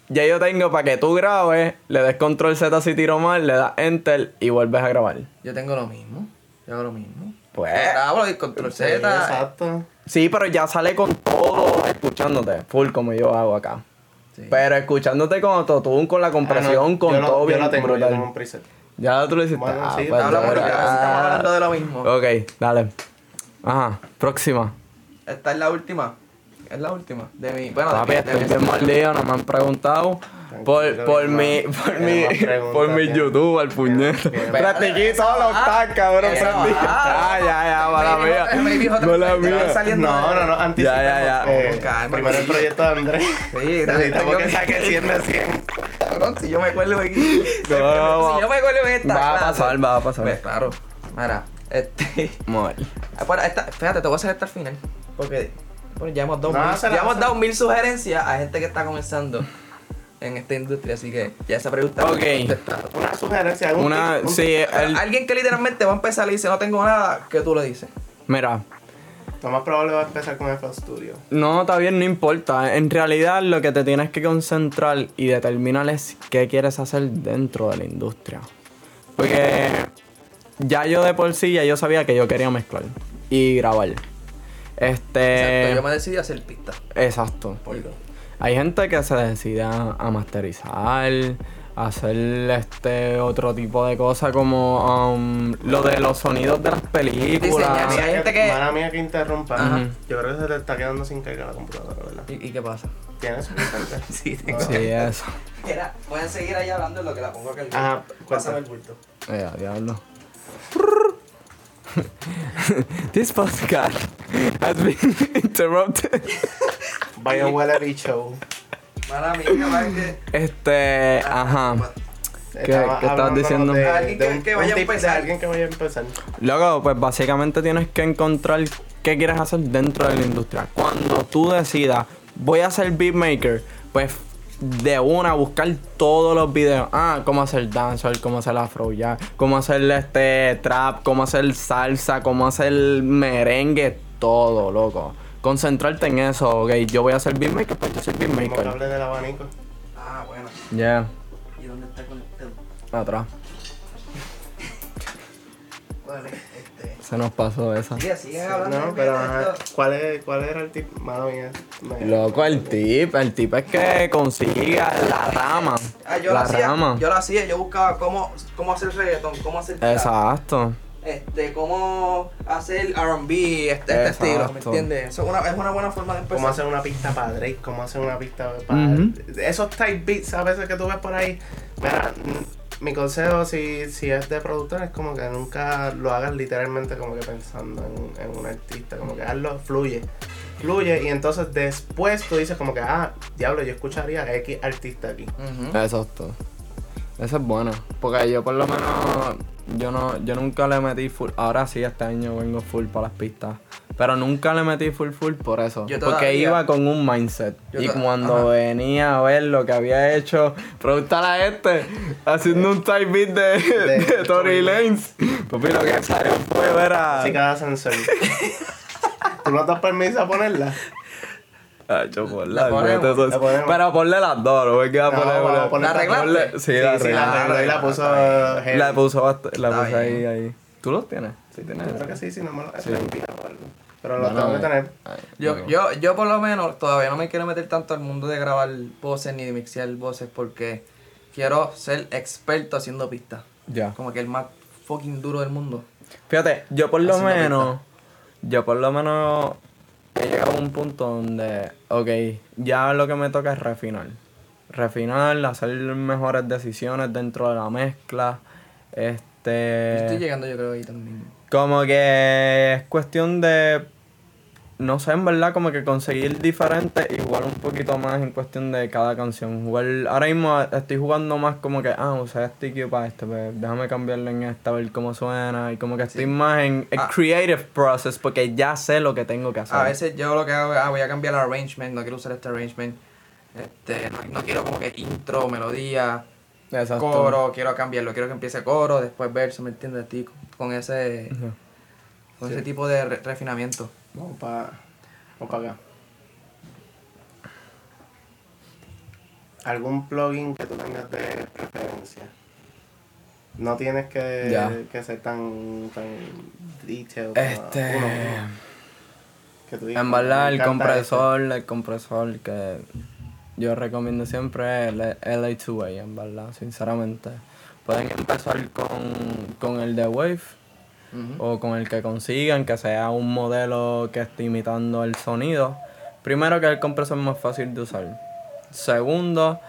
Ya yo tengo para que tú grabes, le des control Z si tiro mal, le das enter y vuelves a grabar. Yo tengo lo mismo, yo hago lo mismo. Pues. Yo grabo y control Sí, Z. exacto. Sí, pero ya sale con todo escuchándote, full como yo hago acá. Sí. Pero escuchándote con autotune, con la compresión, Ah, no, con yo todo yo bien lo tengo, yo brutal. tengo un preset. Ya tú lo hiciste. Bueno, Ah, sí, pues, Habla por estamos hablando de lo mismo. Ok, dale. Ajá, próxima. Esta es la última. Es la última. De mi. Bueno, Papi, de, de mi- bien mordido, no me han preguntado. Por, por mi, por mi, por mi. YouTube, al puñete. Practiqué todos los tags, cabrón. Practiqué. Ah, ya, ya, mala mía. Mala mía. No, no, no, anticipemos. Ya, ya, ya. calma, primero el proyecto de Andrés. Sí, Necesitamos tengo que que- saque 100 de 100. Cabrón, si yo me acuerdo de aquí. No, si yo me acuerdo de esta. va a pasar, va a pasar. Pues claro. Mira, este. Ah, esta, fíjate, te voy a hacer esta al final. Porque bueno, ya hemos dado, No, mil, ya hemos dado mil sugerencias a gente que está comenzando en esta industria. Así que ya esa pregunta. Ok. contestada. Una sugerencia. un Una, sí, el, Alguien que literalmente va a empezar y dice no tengo nada, ¿qué tú le dices? mira. Lo más probable va a empezar con FL Studio. no, está bien, no importa. En realidad, lo que te tienes que concentrar y determinar es qué quieres hacer dentro de la industria. Porque ya yo de por sí, ya yo sabía que yo quería mezclar y grabar. Este. Exacto, yo me decidí a hacer pista. Exacto. Hay gente que se decide a, masterizar, a hacer este otro tipo de cosas como um, lo de los sonidos de las películas. Diseñar, hay gente que- Mala mía que interrumpa. Ajá. Yo creo que se te está quedando sin carga la computadora, ¿verdad? ¿Y, y qué pasa? ¿Tienes suficiente? Sí, tengo. Sí, eso. Mira, voy a seguir ahí hablando en lo que la pongo aquí. Ajá, Pásame cuéntame. el bulto. Eh, diablo. This podcast has been interrupted. Vaya huele bicho. Mala mía. Este, ajá. ¿Qué- Estaba qué estabas diciendo? De, Alguien de que- un, que vaya a empezar. alguien que vaya a empezar. Luego, pues básicamente tienes que encontrar qué quieres hacer dentro de la industria. Cuando tú decidas, voy a ser beatmaker, pues de una buscar todos los videos. Ah, cómo hacer dancehall, cómo hacer afro ya, cómo hacer este trap, cómo hacer salsa, cómo hacer merengue, todo, loco. Concentrarte en eso, ok. Yo voy a ser beatmaker, pues yo soy beatmaker. cable del abanico. Ah, bueno. Ya, ¿Y dónde está conectado? atrás. Este. Se nos pasó esa. Sigue, sigue hablando. No, pero ajá, ¿cuál, es, ¿cuál era el tip? Mala mía. Me- Loco, el tip, el tip es que consiga la rama. Ah, yo la lo hacía. rama. Yo lo hacía, yo buscaba cómo, cómo hacer reggaeton, cómo hacer trap, Exacto. este, cómo hacer R&B, este, este Exacto. estilo, ¿me entiendes? Eso es una, es una buena forma de empezar. Cómo hacer una pista para Drake, cómo hacer una pista para... Ujú. Esos type beats a veces que tú ves por ahí. Mira, mi consejo si, si es de productor es como que nunca lo hagas literalmente como que pensando en, en un artista. Como que hazlo, fluye. Fluye y entonces después tú dices como que, ah, diablo, yo escucharía a X artista aquí. Ujú. Exacto. Eso es bueno. Porque yo por lo menos, yo no, yo nunca le metí full. Ahora sí, este año vengo full para las pistas. Pero nunca le metí full full por eso. Yo porque todavía- iba con un mindset. Y cuando ajá. venía a ver lo que había hecho, preguntar a este, haciendo un type beat de, de, De- Tory Lanez. Papi, lo que salió fue ver a. Así cada sensor. ¿Tú no das permiso a ponerla? Ah, yo por La ponemos, eso. la ponemos. Pero ponle las dos, no me queda No, poner una- poner- ¿La arreglaste? ponle- Sí, la sí, sí, la y la puso... La puso, la puse ahí, ahí. ¿Tú los tienes? Sí, tienes. Yo creo que sí, si no me lo Sí. algo. Pero lo Bueno, tengo que tener. ay, Yo, yo, yo por lo menos todavía no me quiero meter tanto al mundo de grabar voces ni de mixear voces porque quiero ser experto haciendo pistas. Ya. Como que el más fucking duro del mundo. Fíjate, yo por lo menos. Yo por lo menos. He llegado a un punto donde. Ok, ya lo que me toca es refinar. Refinar, hacer mejores decisiones dentro de la mezcla. Yo estoy Este. llegando yo creo ahí también. Como que es cuestión de. No sé, en verdad, como que conseguir diferentes y jugar un poquito más en cuestión de cada canción. Jugar, ahora mismo estoy jugando más como que, ah, usé este EQ para esto, pues déjame cambiarlo en esta, a ver cómo suena. Y como que estoy más en el Ah. creative process porque ya sé lo que tengo que hacer. A veces yo lo que hago es, ah, voy a cambiar el arrangement, no quiero usar este arrangement. Este, no, no quiero como que intro, melodía, Exacto. coro, quiero cambiarlo, quiero que empiece coro, después verso, ¿me entiendes? Estoy con- ese. Con ese tipo de re- refinamiento. Vamos para vamos pa acá. ¿Algún plugin que tú tengas de preferencia? No tienes que, que ser tan, tan detailed. Este. uno, uno. Que tú digas, En verdad, "Me el compresor, el compresor que yo recomiendo siempre es el LA2A, en verdad, sinceramente. Pueden empezar con, con el de Wave O con el que consigan, que sea un modelo que esté imitando el sonido. Primero que el compresor es más fácil de usar. Segundo,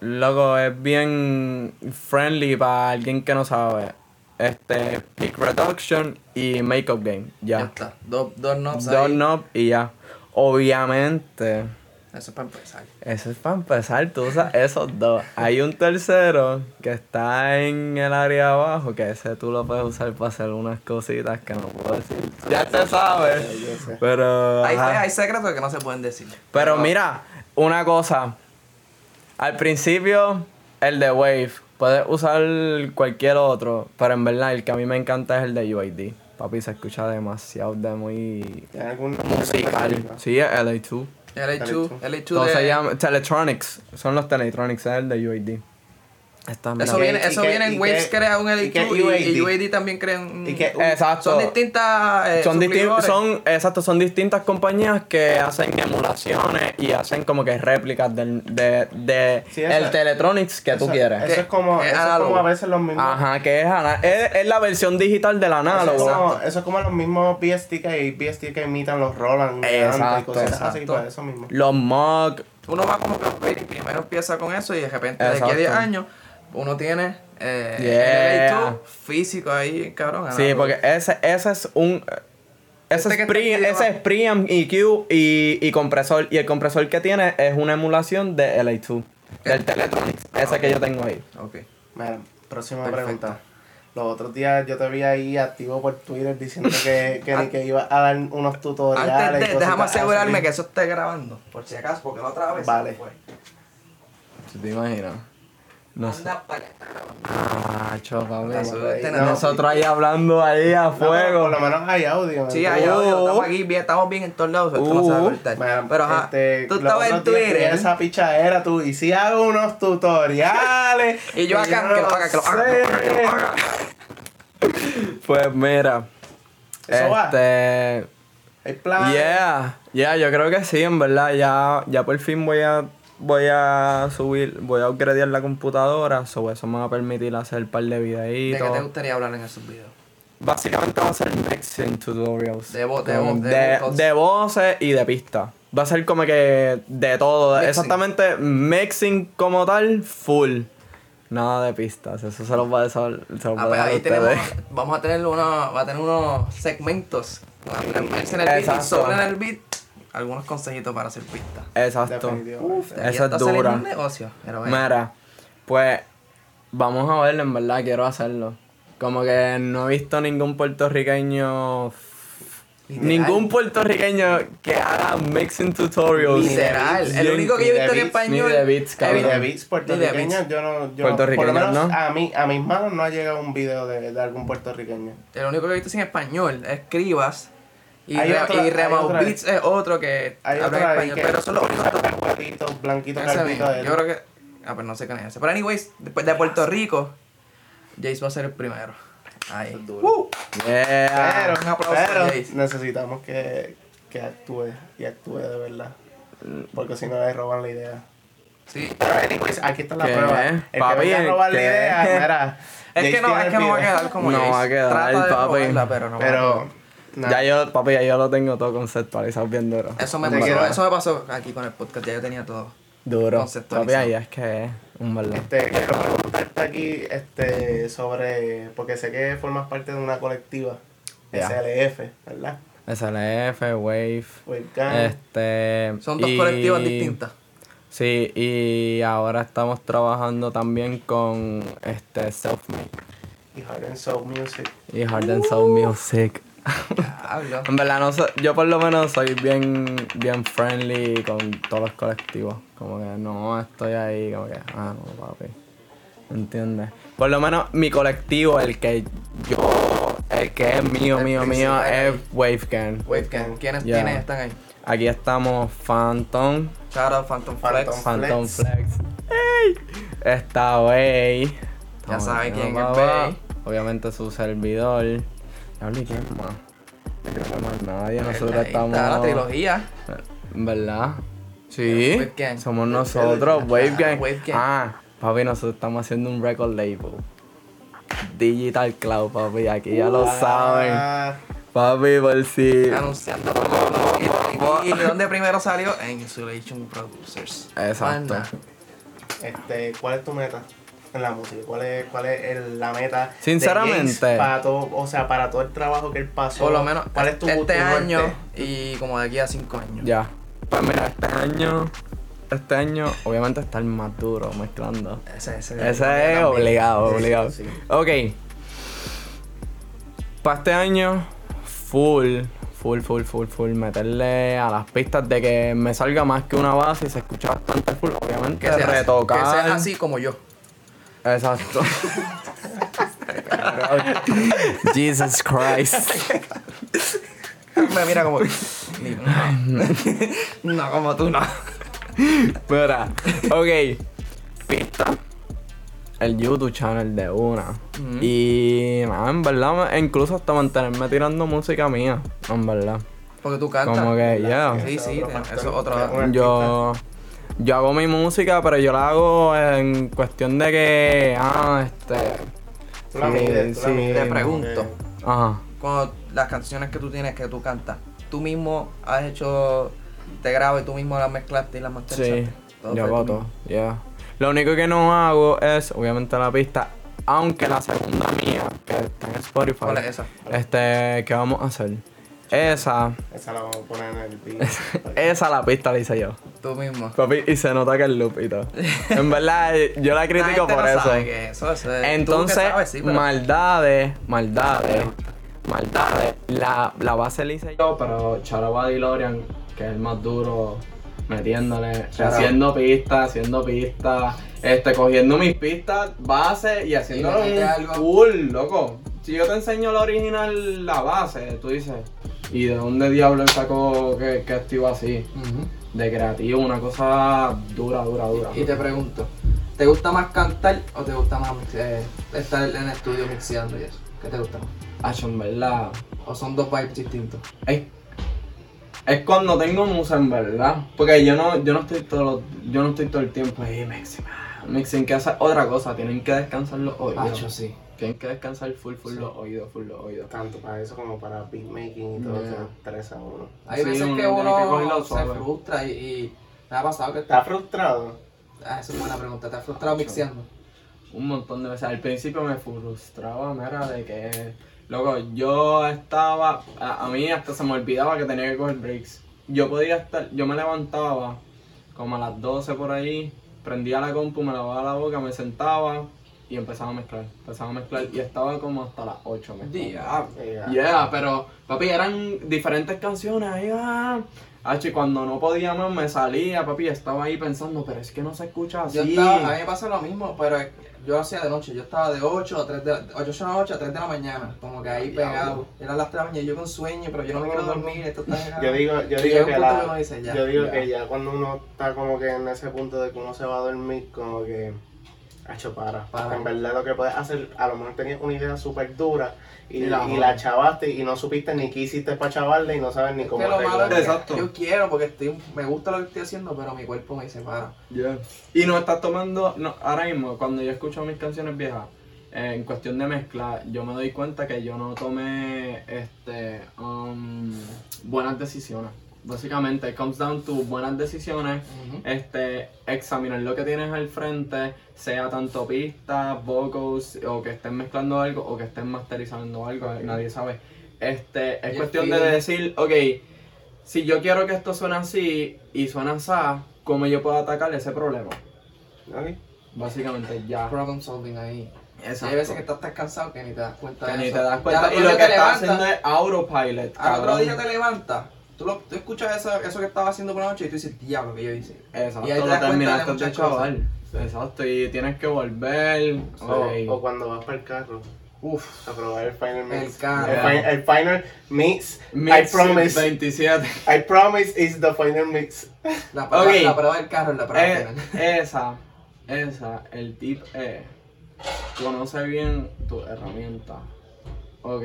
luego es bien friendly para alguien que no sabe. Este, peak reduction y makeup gain, Ya ya. está. Dos, knobs Dos knobs y ya. Obviamente, Eso es para empezar. eso es para empezar, tú usas esos dos. Hay un tercero que está en el área abajo, que ese tú lo puedes usar para hacer unas cositas que no puedo decir. Ya te sabes. Sé. Pero. Hay, hay secretos que no se pueden decir. Pero mira, una cosa. Al principio, el de Wave. Puedes usar cualquier otro, pero en verdad el que a mí me encanta es el de UID. Papi, se escucha demasiado de muy ¿Tienes algún musical. Sí, es LA2. LA2, LA2 Todo de- se llama Teletronics. Son los Teletronics, es el de UID. Está Eso ¿Y viene, eso y viene y en Waves crea un y LA2 qué y, y UAD? UAD también crea un... ¿Y un- Exacto. Son distintas eh, son, disti- son, exacto, son distintas compañías que hacen emulaciones y hacen como que réplicas del, de, de Sí, eso- el Teletronics que tú Eso- quieres. Eso es como, Es eso es análogo. como a veces los mismos. Ajá, que es, ana- es, es la versión digital del Eso es, análogo. como, eso es como los mismos BST que BST que imitan los Roland Exacto, y cositas así, exacto. pues eso mismo. Los Moog. Uno va como que primero empieza con eso y de repente de aquí a Exacto. 10 años uno tiene eh, Yeah. el LA2 físico ahí, cabrón. Sí, porque ese, ese es un. Ese Este es, aquí ese es preamp, EQ y, y compresor. Y el compresor que tiene es una emulación de LA2. Del Teletronics. Ese que yo tengo ahí. Ok. Mira, próxima Perfecto. pregunta. Los otros días yo te vi ahí activo por Twitter diciendo que, que, ni que iba a dar unos tutoriales. Antes y de, déjame asegurarme así. que eso esté grabando, por si acaso, porque la otra vez Vale. se fue. ¿Se te imaginas? No sé. Anda pa' que está grabando. Ah, Nosotros ahí hablando ahí a No, fuego. por lo menos hay audio. ¿me Sí, hay audio, Uh. estamos aquí bien, estamos bien en todos lados, esto no se va a Uh. Pero ajá, este, tú estabas en Twitter esa pichadera tú y si hago unos tutoriales Y yo acá, que lo haga, que lo haga, que lo haga, que lo haga. Pues mira. Eso va. este. hay planes. Yeah, yeah, yo creo que sí, en verdad. Ya, ya por fin voy a voy a subir, voy a upgradear la computadora, so eso me va a permitir hacer un par de ¿De videitos. qué te gustaría hablar en esos videos? Básicamente va a ser mixing tutorials. De vo- de vo- de de, vocals. de voces y de pista. Va a ser como que de todo. Mixing. Exactamente, mixing como tal, full. Nada de pistas, eso se los va a dejar, se los Ah, va a pues a ahí tenemos, vamos a tener unos, va a tener unos segmentos. En el beat sobre en el beat, algunos consejitos para hacer pistas. Exacto. Aquí Esa es dura. un negocio. Pero bueno. Mira, pues vamos a verlo, en verdad, quiero hacerlo. Como que no he visto ningún puertorriqueño. Literal. Ningún puertorriqueño que haga mixing tutorials. Literal. El único que yo he ni visto en español. ni de beats, he cabrón. Visto- de beats Ni puertorriqueños, yo no. Yo, por lo menos ¿no? a, mí, a mis manos no ha llegado un video de, de algún puertorriqueño. El único que he visto es en español. Escribas. Y, Hay Re- otra- y Remau Beats es otro que habla español. que Pero son los únicos dos. Calvito, blanquito, Ese calvito mismo. de él. Yo creo que. Ah, pues no sé quién es ese. Pero, anyways, después de Puerto Rico, Jace va a ser el primero. Ahí. Es duro. Uh, Yeah. Pero, un aplauso a pero Jace. necesitamos que, que actúe y actúe de verdad. Porque si no le roban la idea. sí. Pero, anyways, aquí está la ¿Qué? prueba. El que Papi, venga a robar la ¿qué? idea, mira. Es Jace que no, es el que no va a quedar como No Jace. va a quedar, Trata de papi. robarla, pero no va a Pero, Ya yo, papi, ya yo lo tengo todo conceptualizado bien duro. Eso me, pasó, quiero- eso me pasó aquí con el podcast. Ya yo tenía todo. Duro. conceptualizado. Papi, ahí es que es un verdad. Este, quiero preguntarte aquí este, sobre, porque sé que formas parte de una colectiva. SLF, ¿verdad? SLF, Wave. Webcam. Este. Son dos y- colectivas distintas. Sí, y ahora estamos trabajando también con este Selfmade Y Hard and Soul Music. y Hard and Soul Music. En verdad, no so- yo por lo menos soy bien, bien friendly con todos los colectivos. Como que no estoy ahí, como que, ah, no, papi. ¿Entiendes? Por lo menos mi colectivo, el que yo, el que es mío, El mío, mío, es ahí. Wavecam. Webcam. ¿Quiénes. ¿Quiénes están ahí? Aquí estamos Phantom, out Phantom Flex. Phantom. Flex. Está Way. Ya saben quién es. Bay. Obviamente su servidor. Hablé quién más. Que más nadie. Nosotros Ahí estamos. Está la trilogía. ¿Verdad? Sí. Somos nosotros, Wave Gang. Wave Gang. Ah, papi, nosotros estamos haciendo un record label. Digital Cloud, papi. Aquí ya lo saben. Papi, por si. Anunciando. ¿Y, y, y dónde primero salió? En Insulation Producers. Exacto. Este, ¿cuál es tu meta en la música? ¿Cuál es, cuál es el- la meta? Sinceramente. Para todo, o sea, para todo el trabajo que él pasó. Por lo menos ¿Cuál es tu este norte? año y como de aquí a cinco años. Ya. Pues mira, este año. Este año, obviamente, está el más duro mezclando. Ese, ese, Ese es también. obligado, Sí, obligado. sí. Ok. Para este año, full, full, full, full, full, meterle a las pistas de que me salga más que una base y se escucha bastante full. Obviamente, Que sea, retocar. que sea así como yo. Exacto. Jesus Christ. Me mira como. No, como tú no. Mira, ok. Pista. El YouTube channel de una. Y nada, en verdad, incluso hasta mantenerme tirando música mía. En verdad. Porque tú cantas. Como que, ya. Sí, sí, eso es otro. Yo. Yo hago mi música, pero yo la hago en cuestión de que. Ah, este. Tú la Sí, mides, tú la sí. mides, Te pregunto. que- Ajá. Cuando las canciones que tú tienes que tú cantas, tú mismo has hecho. Te grabo y tú mismo las mezclaste y las masterizaste. Sí, Todo yo hago todo, yeah. Lo único que no hago es, obviamente, la pista, aunque la segunda mía, que está en Spotify. ¿Cuál es esa? Este, ¿qué vamos a hacer? Esa, Esa la vamos a poner en el beat. esa la pista la hice yo. Tú mismo. Papi, y se nota que el loop y todo. En verdad, yo la La critico gente por no eso. sabe que eso, eso es- tú que Entonces, sabes, sí, pero- maldades, maldades, maldades. La, la base la hice yo, pero Charaba Lorian, que es el más duro, metiéndole, haciendo pistas, haciendo pistas, este, cogiendo mis pistas base y haciéndolo un algo. cool, loco. Si yo te enseño la original, la base, tú dices, ¿y de dónde diablo sacó que, que iba así? De creativo, una cosa dura, dura, dura. Y te pregunto, ¿te gusta más cantar o te gusta más eh, estar en el estudio mixeando y eso? ¿Qué te gusta más? Acho, en verdad. ¿O son dos vibes distintos? Es, es cuando tengo musa en verdad. Porque yo no, yo no estoy todo yo no estoy todo el tiempo ahí mixing. ah, Mixing que hacer otra cosa, tienen que descansar los oídos. Acho, sí. Tienen que descansar full full Sí. los oídos, full los oídos. Tanto para eso como para beatmaking y todo Yeah. eso. Tres a uno. Hay Sí, veces uno que uno se frustra y, y me ha pasado que ¿Estás frustrado? Ah, esa es buena pregunta. ¿Te has frustrado mixeando? Un montón de veces. Al principio me frustraba, mira, de que. Loco, yo estaba. A, a mí hasta se me olvidaba que tenía que coger breaks. Yo podía estar. Yo me levantaba como a las 12 por ahí, prendía la compu, me lavaba la boca, me sentaba y empezaba a mezclar. Empezaba a mezclar y estaba como hasta las 8 mezclando. Diablo. Yeah. Yeah, pero papi, eran diferentes canciones ahí, ah. Hacho, y cuando no podía más me salía, papi, estaba ahí pensando, pero es que no se escucha así. Yo estaba, a mí me pasa lo mismo, pero yo hacía de noche. Yo estaba de 8 a 3 de, 8 la noche a 3 de la mañana. Como que ahí pegado. Eran las 3 de la mañana yo con sueño, pero yo no me quiero dormir. Esto está. Yo digo, yo digo que la- dice, ya, yo digo ya. que ya cuando uno está como que en ese punto de que uno se va a dormir, como que hecho para. En verdad lo que puedes hacer, a lo mejor tenías una idea súper dura y, Y la y la chavaste y no supiste ni qué hiciste para chavarle y no sabes ni Es cómo que lo malo es que Exacto. yo quiero porque estoy, me gusta lo que estoy haciendo, pero mi cuerpo me dice, para. Yeah. Y no estás tomando, no, ahora mismo, cuando yo escucho mis canciones viejas, eh, en cuestión de mezcla, yo me doy cuenta que yo no tomé este, um, buenas decisiones. Básicamente, it comes down to buenas decisiones, este, examinar lo que tienes al frente, sea tanto pistas, vocals, o que estén mezclando algo, o que estén masterizando algo, nadie sabe. Este, es Y cuestión de decir, ok, si yo quiero que esto suene así y suena así, ¿cómo yo puedo atacar ese problema? Ok. Básicamente ya. Problem solving ahí. Exacto. Hay veces que estás tan cansado que ni te das cuenta Que de ni eso. te das cuenta. Y lo que estás haciendo es autopilot. Al otro día te levantas, tú, lo, tú escuchas eso, eso que estaba haciendo por la noche y tú dices, diablo, que yo hice. Exacto, Y ahí te das de terminaste de chaval. Exacto, y tienes que volver. O, cuando vas para el carro Uf. a probar el final mix. El carro. El, fi- el final mix. Mix I promise. 27. I promise is the final mix. La, prueba, Ok. la prueba del carro es la prueba Eh, final. esa, esa, el tip es, conoce bien tu herramienta. Ok.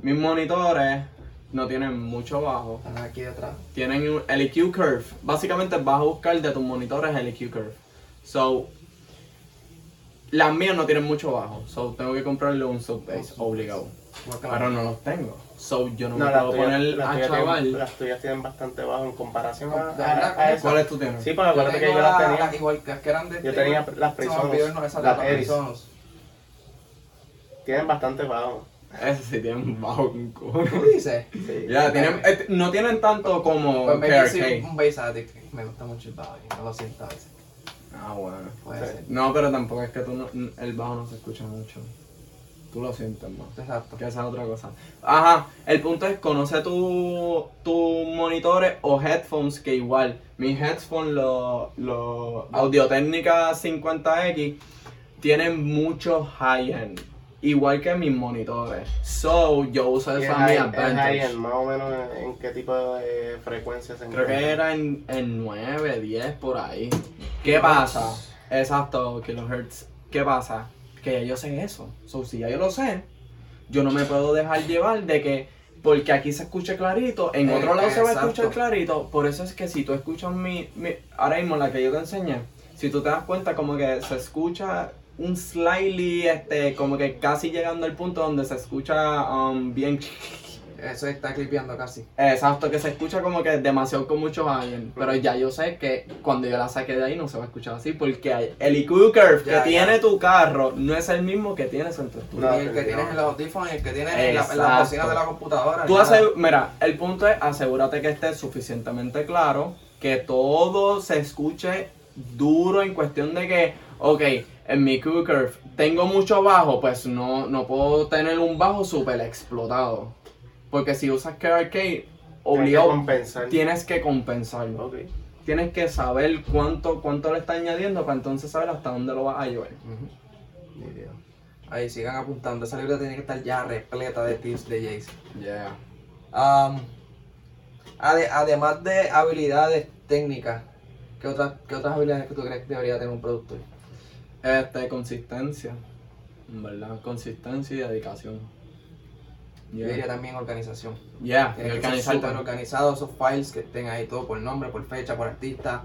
Mis monitores no tienen mucho bajo. Están aquí detrás. Tienen un- el EQ curve. Básicamente vas a buscar de tus monitores el EQ curve. So, las mías no tienen mucho bajo. So, tengo que comprarle un sub-bass obligado. Pero no los tengo. So, yo no, No, me las puedo tuyas, poner las a chaval. tienen, las tuyas tienen bastante bajo en comparación a, a, a esas. ¿Cuáles tú tienes? Sí, pues acuérdate que yo las la- tenía. la- igual que las que eran de Yo este, tenía las nombre, esas, las las. Presonus. Tienen bastante bajo. Ese sí tienen bajo con ¿Tú cojones. dices? Sí. Ya, tienen, eh, no tienen tanto como Pues me un bass addict. Me gusta mucho el bajo y no lo siento a veces. Ah, bueno. Puede ser. No, pero tampoco es que tú no- el bajo no se escucha mucho. Tú lo sientes más. Exacto. Que esa es otra cosa. Ajá, el punto es conoce tus tu monitores o headphones que igual. Mis headphones, los los Audio-Técnica 50X, tienen mucho high-end. Igual que mis monitores. So, yo uso eso es a mi es advantage. más o menos en, en qué tipo de frecuencia se Creo que encuentra. era en, en 9, 10 por ahí. ¿Qué pasa? Exacto, kilohertz. ¿Qué pasa? Que ya yo sé eso. So, si ya yo lo sé, yo no me puedo dejar llevar de que porque aquí se escuche clarito, en Eh, otro lado se va a escuchar clarito. Por eso es que si tú escuchas mi, mi- ahora mismo la que yo te enseñé, si tú te das cuenta como que se escucha un slightly, este, como que casi llegando al punto donde se escucha um, bien Eso está clipeando casi. Exacto, que se escucha como que demasiado con muchos años. Pero ya yo sé que cuando yo la saque de ahí no se va a escuchar así. Porque el EQ curve Ya, que ya. tiene tu carro no es el mismo que tienes en tu estudio. No, y el que tienes en los audífonos y el que tienes en la, en Exacto. la bocina de la computadora. Tú mira, el punto es asegúrate que esté suficientemente claro, que todo se escuche duro en cuestión de que, ok, en mi curve tengo mucho bajo, pues no, no puedo tener un bajo súper explotado. Porque si usas que obligado tienes que compensarlo. Tienes que saber cuánto, cuánto le está añadiendo para entonces saber hasta dónde lo vas a llevar. Ahí sigan apuntando. Esa libreta tiene que estar ya repleta de tips de Jason. Yeah. Um, ade- además de habilidades técnicas, ¿qué otras, ¿qué otras habilidades que tú crees que debería tener un productor? Este, consistencia. En ¿Verdad? Consistencia y dedicación. Yo diría también organización. Yeah, Tienes que ser organizarte. súper organizado, esos files que estén ahí todo por nombre, por fecha, por artista.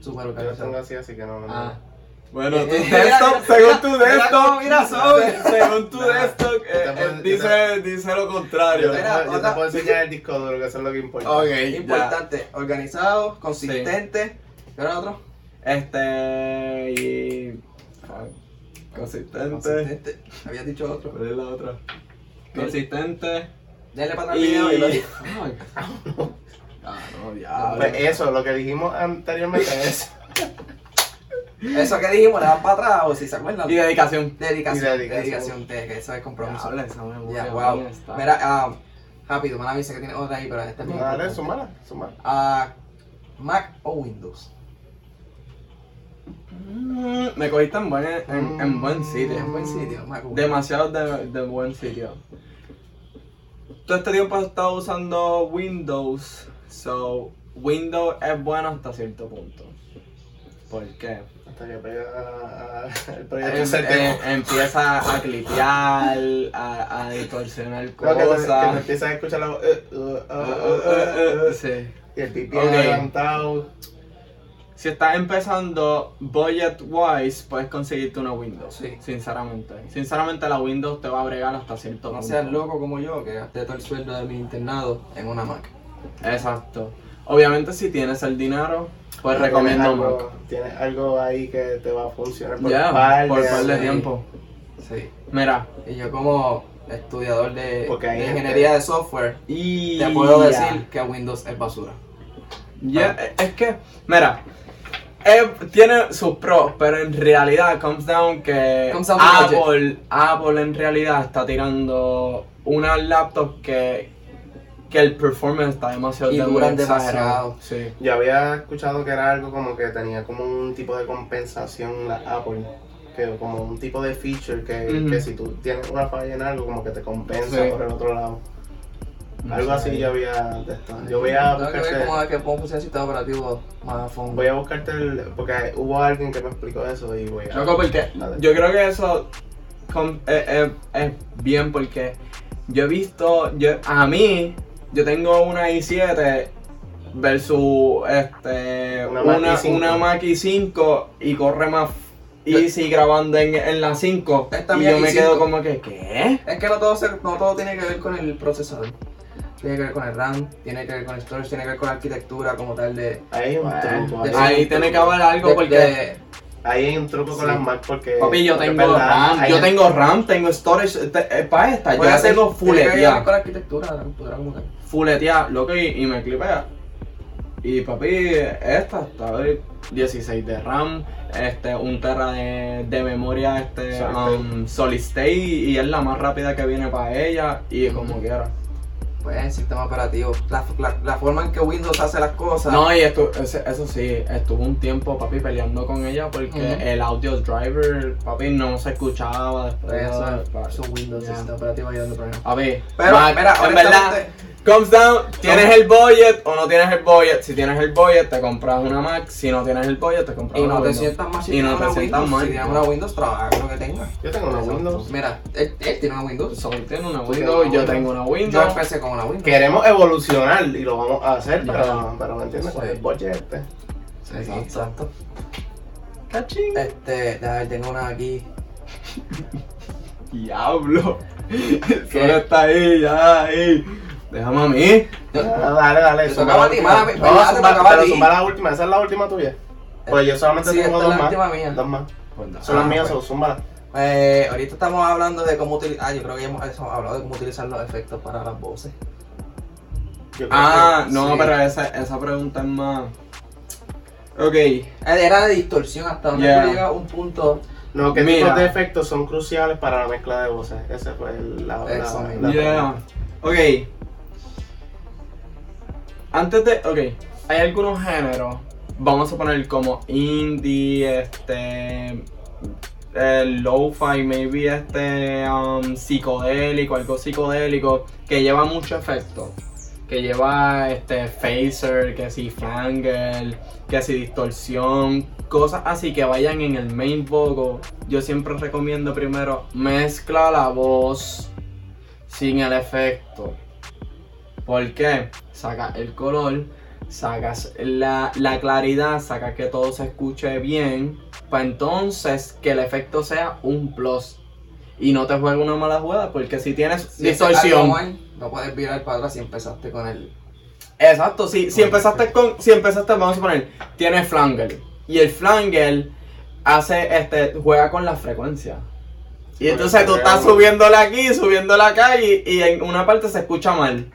Súper Yo lo tengo organizado. así, así que no, no. Ah. Bueno, tu Eh, desktop, mira, según tu desktop, mira según tu desktop, yo eh, yo dice, dice lo contrario. Yo te, Mira, puedo, yo te puedo enseñar el disco duro, que eso es lo que importa. Ok, ya. Importante, organizado, consistente. ¿Qué era otro? Este, y... Consistente. Consistente. Habías dicho otro. ¿Cuál es la otra? Consistente. Denle para atrás el Y... video y lo. Ah, no, ya. Pues eso, lo que dijimos anteriormente es Eso que dijimos, le dan para atrás o si se acuerdan. Y dedicación. Dedicación. Y dedicación. Dedicación, de que eso es compromiso. Habla esa memoria, Ya, wow. está. Mira, ah, rápido, me avisa que tiene otra ahí, pero esta es Dale, sumala, sumala. Ah, Mac o Windows. Mm, Me cogiste en buen, en, en buen sitio. En buen sitio, Windows. Demasiado de, de buen sitio. Todo este tiempo he estado usando Windows. So, Windows es bueno hasta cierto punto. ¿Por qué? Hasta que a- el proyecto Em- em- empieza a clipear, a, a distorsionar No, que, te, que te cosas. empiezas a escuchar la voz. uh, uh, Uh, uh, uh, uh, uh, uh, sí. Y el pipi Ok. adelantado. Si estás empezando budget wise, puedes conseguirte una Windows. Sí. Sinceramente. Sinceramente, la Windows te va a bregar hasta cierto No punto. seas loco como yo, que gasté todo el sueldo de mi internado en una Mac. Exacto. Obviamente, si tienes el dinero, pues Tienes recomiendo algo- Mac. Tienes algo ahí que te va a funcionar por Ya, par por de par de tiempo. Sí. Mira, Y yo como estudiador de, gente- ingeniería de software, Y te puedo decir que Windows es basura. Ya, es que, mira, eh, tiene sus pros, pero en realidad comes down que Comes down Apple, Apple en realidad está tirando una laptop que, que el performance está demasiado Y duran exagerado. demasiado. Sí. Yo había escuchado que era algo como que tenía como un tipo de compensación la Apple. Que como un tipo de feature que, que si tú tienes una falla en algo, como que te compensa Sí. por el otro lado. No algo sé. así yo había de esto. Yo voy a Tengo que ver buscarte, cómo, que funciona el sistema operativo más a fondo. voy a buscarte el, porque hubo alguien que me explicó eso y voy a... Loco, porque Dale. yo creo que eso eh, eh, es bien porque yo he visto, yo, a mí, yo tengo una i7 versus este, Una una, Mac i5. una Mac i5 y corre más easy grabando en, en la 5 Esta y yo me i5. quedo como que, ¿qué? Es que no todo, se- no todo tiene que ver con el procesador. Tiene que ver con el RAM, tiene que ver con el storage, tiene que ver con la arquitectura como tal de... Ahí hay un truco. de- Ahí tiene que haber algo de- porque... de- Ahí hay un truco con Sí. las Mac porque... Papi, yo tengo verdad, RAM, yo tengo RAM, tengo storage, para esta, yo ser- tengo tiene que ver fuleteada. con la arquitectura de la computadora como tal. loco, y, y me clipea. Y papi, esta está de 16 de RAM, este, un tera de, de memoria este, um, solid state y es la más rápida que viene para ella y como quiera. Pues el sistema operativo, la, la, la forma en que Windows hace las cosas. No, y esto, eso sí, estuve un tiempo, papi, peleando con ella porque el audio driver, papi, no se escuchaba después. Pues eso de- es su Windows, el sistema operativo ahí donde problema. Papi, Pero, Mac, mira, en verdad, Comes down, ¿tienes el budget o no tienes el budget? Si tienes el budget, te compras una Mac. Si no tienes el budget, te compras Y una no te Windows. sientas mal si Y no te una sientas Windows. mal. Si tienes una Windows, trabaja con lo que tengas. Yo tengo una Windows. Mira, él, él tiene una Windows. Sol tiene una Windows, yo Windows. tengo una Yo Windows. empecé con una Windows. Queremos evolucionar y lo vamos a hacer, Ya. pero, pero ¿me entiendes? Con Sí. el budget este. Sí, Exacto. exacto. Cachín. Este, déjame ver, tengo una aquí. Diablo. Solo está ahí, ya, ahí. Déjame a mí. Ah, dale, dale. Te tocaba a ti, a pero ti. zumba la última, esa es la última tuya. Pues yo solamente Sí, tengo dos la más. última mía. Dos más. Pues Son las mías, pues. son zumba. Eh, ahorita estamos hablando de cómo utilizar. Ah, yo creo que ya hemos, hablado de cómo utilizar los efectos para las voces. Yo creo Ah, que- no, sí. pero esa, esa pregunta es más. Ok. Eh, Era de distorsión hasta donde Yeah. tú llegas a un punto. No, que Mira. tipos de efectos son cruciales para la mezcla de voces. Ese fue el, la, la, Eso la- la Yeah. Ok. Antes de. Ok. Hay algunos géneros. Vamos a poner como indie, este. El lo-fi, maybe este. Um, psicodélico, algo psicodélico. Que lleva mucho efecto. Que lleva este phaser, que si flanger, que si distorsión, cosas así que vayan en el main vocal. Yo siempre recomiendo primero mezcla la voz sin el efecto. ¿Por qué? Sacas el color, sacas la, la claridad, sacas que todo se escuche bien, para entonces que el efecto sea un plus. Y no te juegue una mala jugada, porque si tienes Si distorsión. mal, no puedes virar para atrás si empezaste con el. Exacto, si, si empezaste con. Si empezaste, vamos a poner, tienes flanger. Y el flanger hace este. juega con la frecuencia. Y entonces tú estás subiéndola aquí, subiéndola acá y, y en una parte se escucha mal.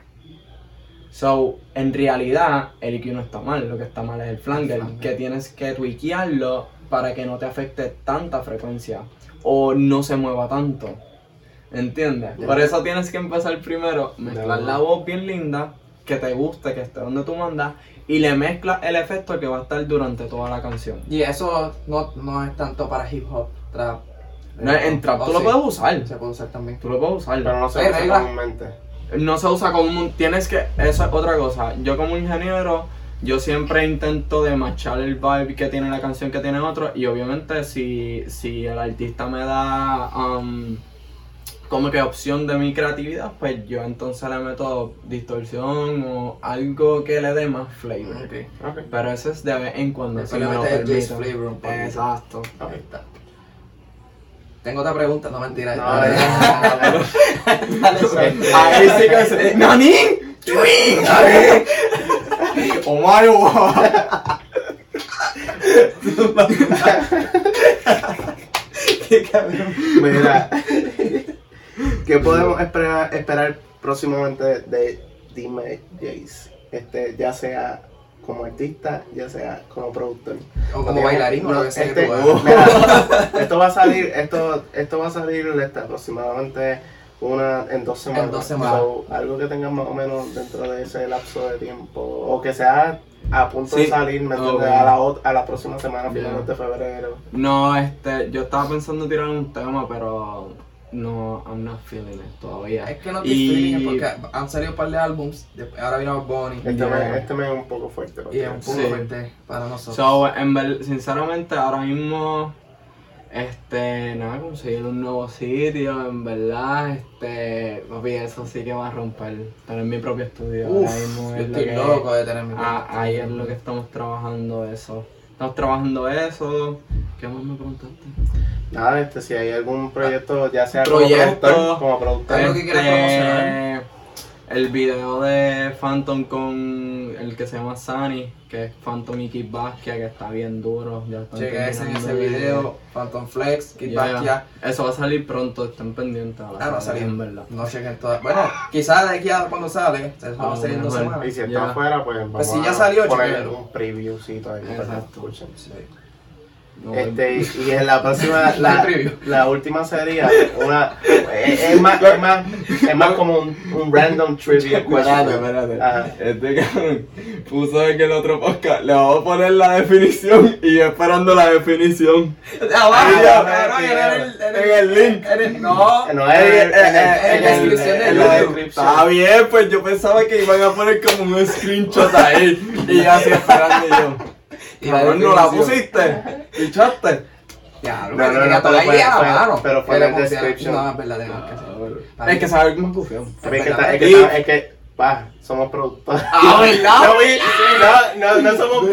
So, en realidad, el EQ no está mal, lo que está mal es el flanger, flanger. que tienes que tweakearlo para que no te afecte tanta frecuencia o no se mueva tanto. ¿Entiendes? Ya. Por eso tienes que empezar primero, mezclar la voz bien linda, que te guste, que esté donde tú mandas, y le mezclas el efecto que va a estar durante toda la canción. Y eso no, no es tanto para hip hop, trap. No, en trap Oh, tú lo sí. puedes usar. Se puede usar también. Tú lo puedes usar. Pero no se usa comúnmente. No se usa como un... Tienes que... Eso es otra cosa. Yo como ingeniero, yo siempre intento de machar el vibe que tiene la canción que tiene otro. Y obviamente si, si el artista me da um, como que opción de mi creatividad, pues yo entonces le meto distorsión o algo que le dé más flavor. Ok. Ok. Pero eso es de vez en cuando. Si me lo flavor. Exacto. Ahí está. Tengo otra pregunta, no mentira. No, Dale. Ahí sí que se... ¡Nani! ¡Twin! ¡Oh my god! Qué cabrón. Mira, ¿Qué podemos esperar, esperar próximamente de Dime Jace? Este, ya sea como artista, ya sea como productor. O como Digamos, bailarín o no, lo que sea que este- mira, esto va a salir, esto, esto va a salir este, aproximadamente una en dos semanas. En dos semanas. So, algo que tenga más o menos dentro de ese lapso de tiempo. O que sea a punto de salir, ¿me entiendes? Ok. A, la, a la próxima semana, de febrero. No, este, yo estaba pensando tirar un tema, pero no, I'm not feeling it todavía. Es que no te Y- feeling porque han salido un par de álbums, ahora vino Bonnie Este, me, este me es un poco fuerte. y es un poco Sí. fuerte para nosotros. So, en ver- sinceramente, ahora mismo, este, nada, conseguir un nuevo sitio, en verdad, este, papi, eso sí que va a romper. Tener mi propio estudio. Uf, ahora mismo yo es lo estoy que- loco de tener mi Ah, propio ahí es estudio. lo que estamos trabajando eso. Estamos trabajando eso. ¿Qué más me preguntaste? Nada, este, si hay algún proyecto, ya sea Proyecto. como productor, como productor. Algo que quieras promocionar. El video de Phantom con el que se llama Sunny, que es Phantom y Kid Basquiat, que está bien duro. Ya ese, en ese de- video, Phantom Flex, Kid Yeah. Basquiat. Eso va a salir pronto, estén pendientes. a la Ah, va a salir. En verdad. No chequen todas. Bueno, quizás de aquí a cuando sale, se va a Ah, salir en dos semanas. Y si está afuera, pues vamos Pues si ya a salió, poner chequéalo. un previewcito ahí para que Exacto. escuchen. Sí. No, Este, y en la próxima, la, la última sería una, es, es más, es más, es más como un, un random trivia question. espérate. Este cabrón puso en el otro podcast. Le vamos a poner la definición y yo esperando la definición. Abajo, en en el- el- en el link. en el- No, No es en, en, en, en la descripción de en la YouTube. descripción. Está bien, pues yo pensaba que iban a poner como un screenshot ahí. Y así esperando yo. Y la no la pusiste. Pichaste. Ya, No, no, no, pero fue- mano. pero fue pusieron- description. No, es verdad, tenemos que hacer. Es que sabe. Es que, está- es Y- que, está- es que, pa, somos productores. Ah, ¿verdad? No, no, somos,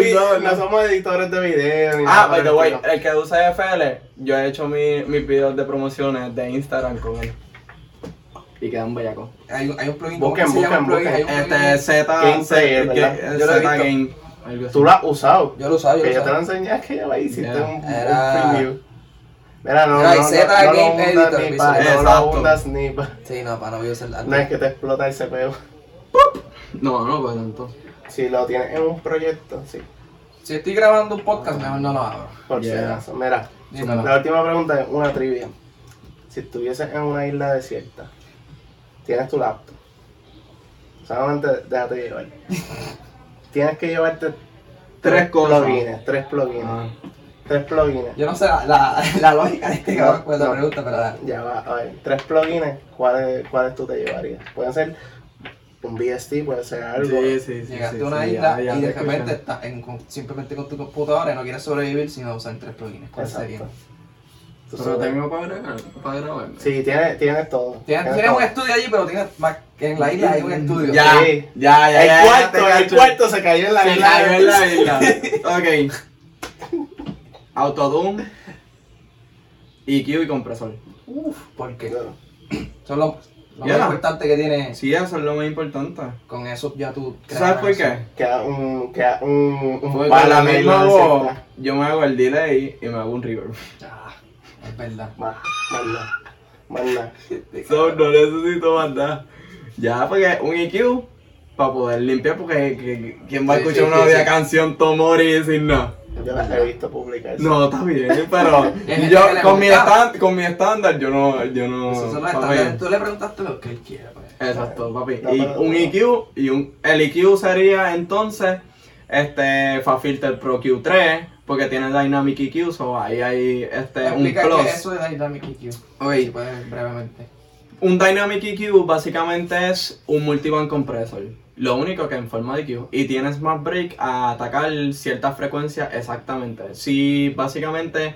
No, somos editores de video. ni Ah, by the way, el que usa FL, yo he hecho mi- mis videos de promociones de Instagram con él. Y quedan bellacos. Hay, un- hay un plugin. Busquen, ¿cómo que se llama el busquen, un Este plugin- Z. Z. Game. Algo así. Tú lo has usado. Yo lo usaba, yo Que lo yo te lo enseñé que ya la hiciste Yeah. un, un Era- preview. Mira, no, Era no, no, Z no, Game hundas Editor, ni pa, no lo Exacto. hundas ni pa. Sí, no, para no voy a usar No es que te explota el CPU. No, no, pues tanto. Si lo tienes en un proyecto, sí. Si estoy grabando un podcast, mejor no lo hago. Por si Yeah. acaso. Mira, Dímelo. la última pregunta es una trivia. Si estuvieses en una isla desierta, tienes tu laptop. Solamente déjate llevar. tienes que llevarte Tres cosas. plugins. Tres plugins. Ah. Tres plugins. Yo no sé la, la, la lógica de este cabrón con la No. pregunta, pero dale. Ya va, a ver, tres plugins, ¿cuáles, ¿cuáles tú te llevarías? Pueden ser un BST, puede ser algo. Sí, sí, sí. Llegaste sí, a una sí, isla ya- ya y de repente estás en- con- simplemente con tu computadora y no quieres sobrevivir sino usar tres plugins. ¿Cuáles serían? Tú Pero tengo para grabar, para grabarme. Sí, tienes, tienes todo. Tienes, tienes todo. un estudio allí, pero tienes más que en la isla hay un estudio. Ya, Sí. ya, ya. El ya, ya, cuarto, te el cuarto se cayó en la Se isla. cayó en la isla. ok. Autotune, EQ y compresor. Uf, porque Claro. son lo, lo Ya. más importante que tienes. Sí, eso es lo más importante. Con eso ya tú. ¿Tú sabes por eso. qué? Queda un, queda un, un misma isla voz, desierta. yo me hago el delay y me hago un reverb. Ah, es verdad. Más, más nada. Más nada. No necesito más nada. Ya, porque un EQ para poder limpiar, porque que- ¿quién va a escuchar sí, una sí, canción Tomori sin nada? Yo las he visto publicar. No, está bien, pero yo que con mi, estándar, con mi estándar yo no, yo no. Estándares. Tú le preguntaste lo que él quiera. Pues. Exacto, papi. No, y un EQ y un. El EQ sería entonces este Fafilter Pro Q3 porque tiene Dynamic EQ, so ahí hay este un plus. qué es eso de Dynamic EQ. Ok. Si puedes brevemente. Un Dynamic EQ básicamente es un multiband compressor. Lo único que en forma de EQ. Y tienes más break a atacar cierta frecuencia exactamente. Si básicamente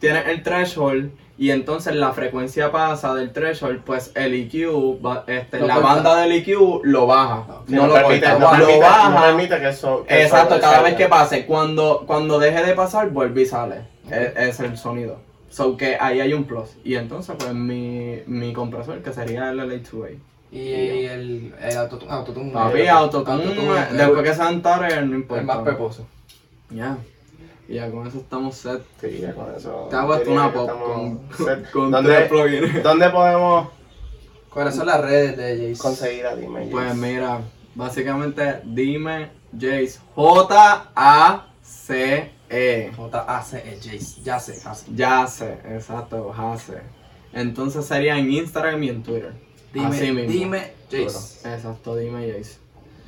tienes el threshold y entonces la frecuencia pasa del threshold, pues el EQ, va- este, la corta. banda del EQ lo baja. Sí, no, lo permite, no lo permite- baja. no que eso. que Exacto, eso cada vez que pase, cuando, cuando deje de pasar, vuelve y sale. Es, es el sonido. So que ahí hay un plus. Y entonces, pues mi, mi compresor, que sería el LA2A. Y el, el autotune. autotune Papi, el- autotune, autotune, el- después que sean tareas, no importa. El más peposo. Ya. Y ya con eso estamos set. Sí, ya con eso. Te hago hasta una pop estamos con, set. con ¿Dónde- tres plugins. ¿Dónde podemos ¿Cuáles son las redes de Jace? conseguir dime. Pues Jace. mira, básicamente dime Jace. J-A-C-E. J-A-C-E, Jace. Ya sé, Jace. Yace, exacto, Jase. Entonces sería en Instagram y en Twitter. Dime, Así mismo. dime, Jace. Exacto, dime Jace.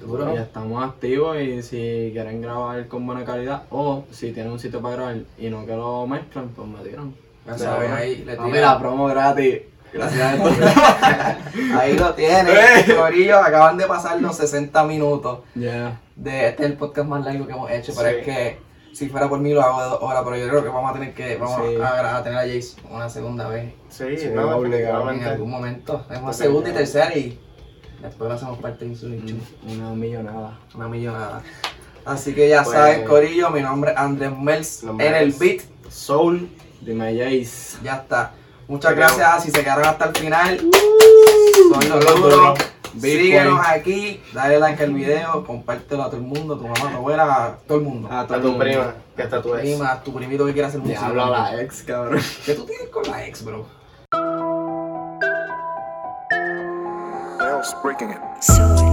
Duro. Y estamos activos y si quieren grabar con buena calidad o si tienen un sitio para grabar y no que lo mezclen, pues me tiran. Ya saben, ahí le Papi, tiran. la promo gratis. Gracias a esto. Ahí lo tienen. Eh. Corillo, acaban de pasar los 60 minutos. Ya. De, este es el podcast más largo que hemos hecho, pero es que si fuera por mí lo hago de dos horas, pero yo creo que vamos a tener que vamos Sí. a, a tener a Jace una segunda vez Sí, Sí, no, obligado. en algún momento. Es una segunda y tercera y después lo hacemos parte de Insulin Chu. Una millonada. Una millonada. Así que ya Pues- saben, Corillo, mi nombre es Andrés Mels en el beat. Soul. Dime Jace. Ya está. Muchas Te gracias si se quedaron hasta el final. Uh, Son los Son Síguenos aquí, dale like al video, compártelo a todo el mundo, a tu mamá, a tu abuela, a todo el mundo. A A tu prima, que está tu ex. prima, a tu primito que quiera hacer música. Diablo a la ex, cabrón. ¿Qué tú tienes con la ex, bro? Bells breaking it.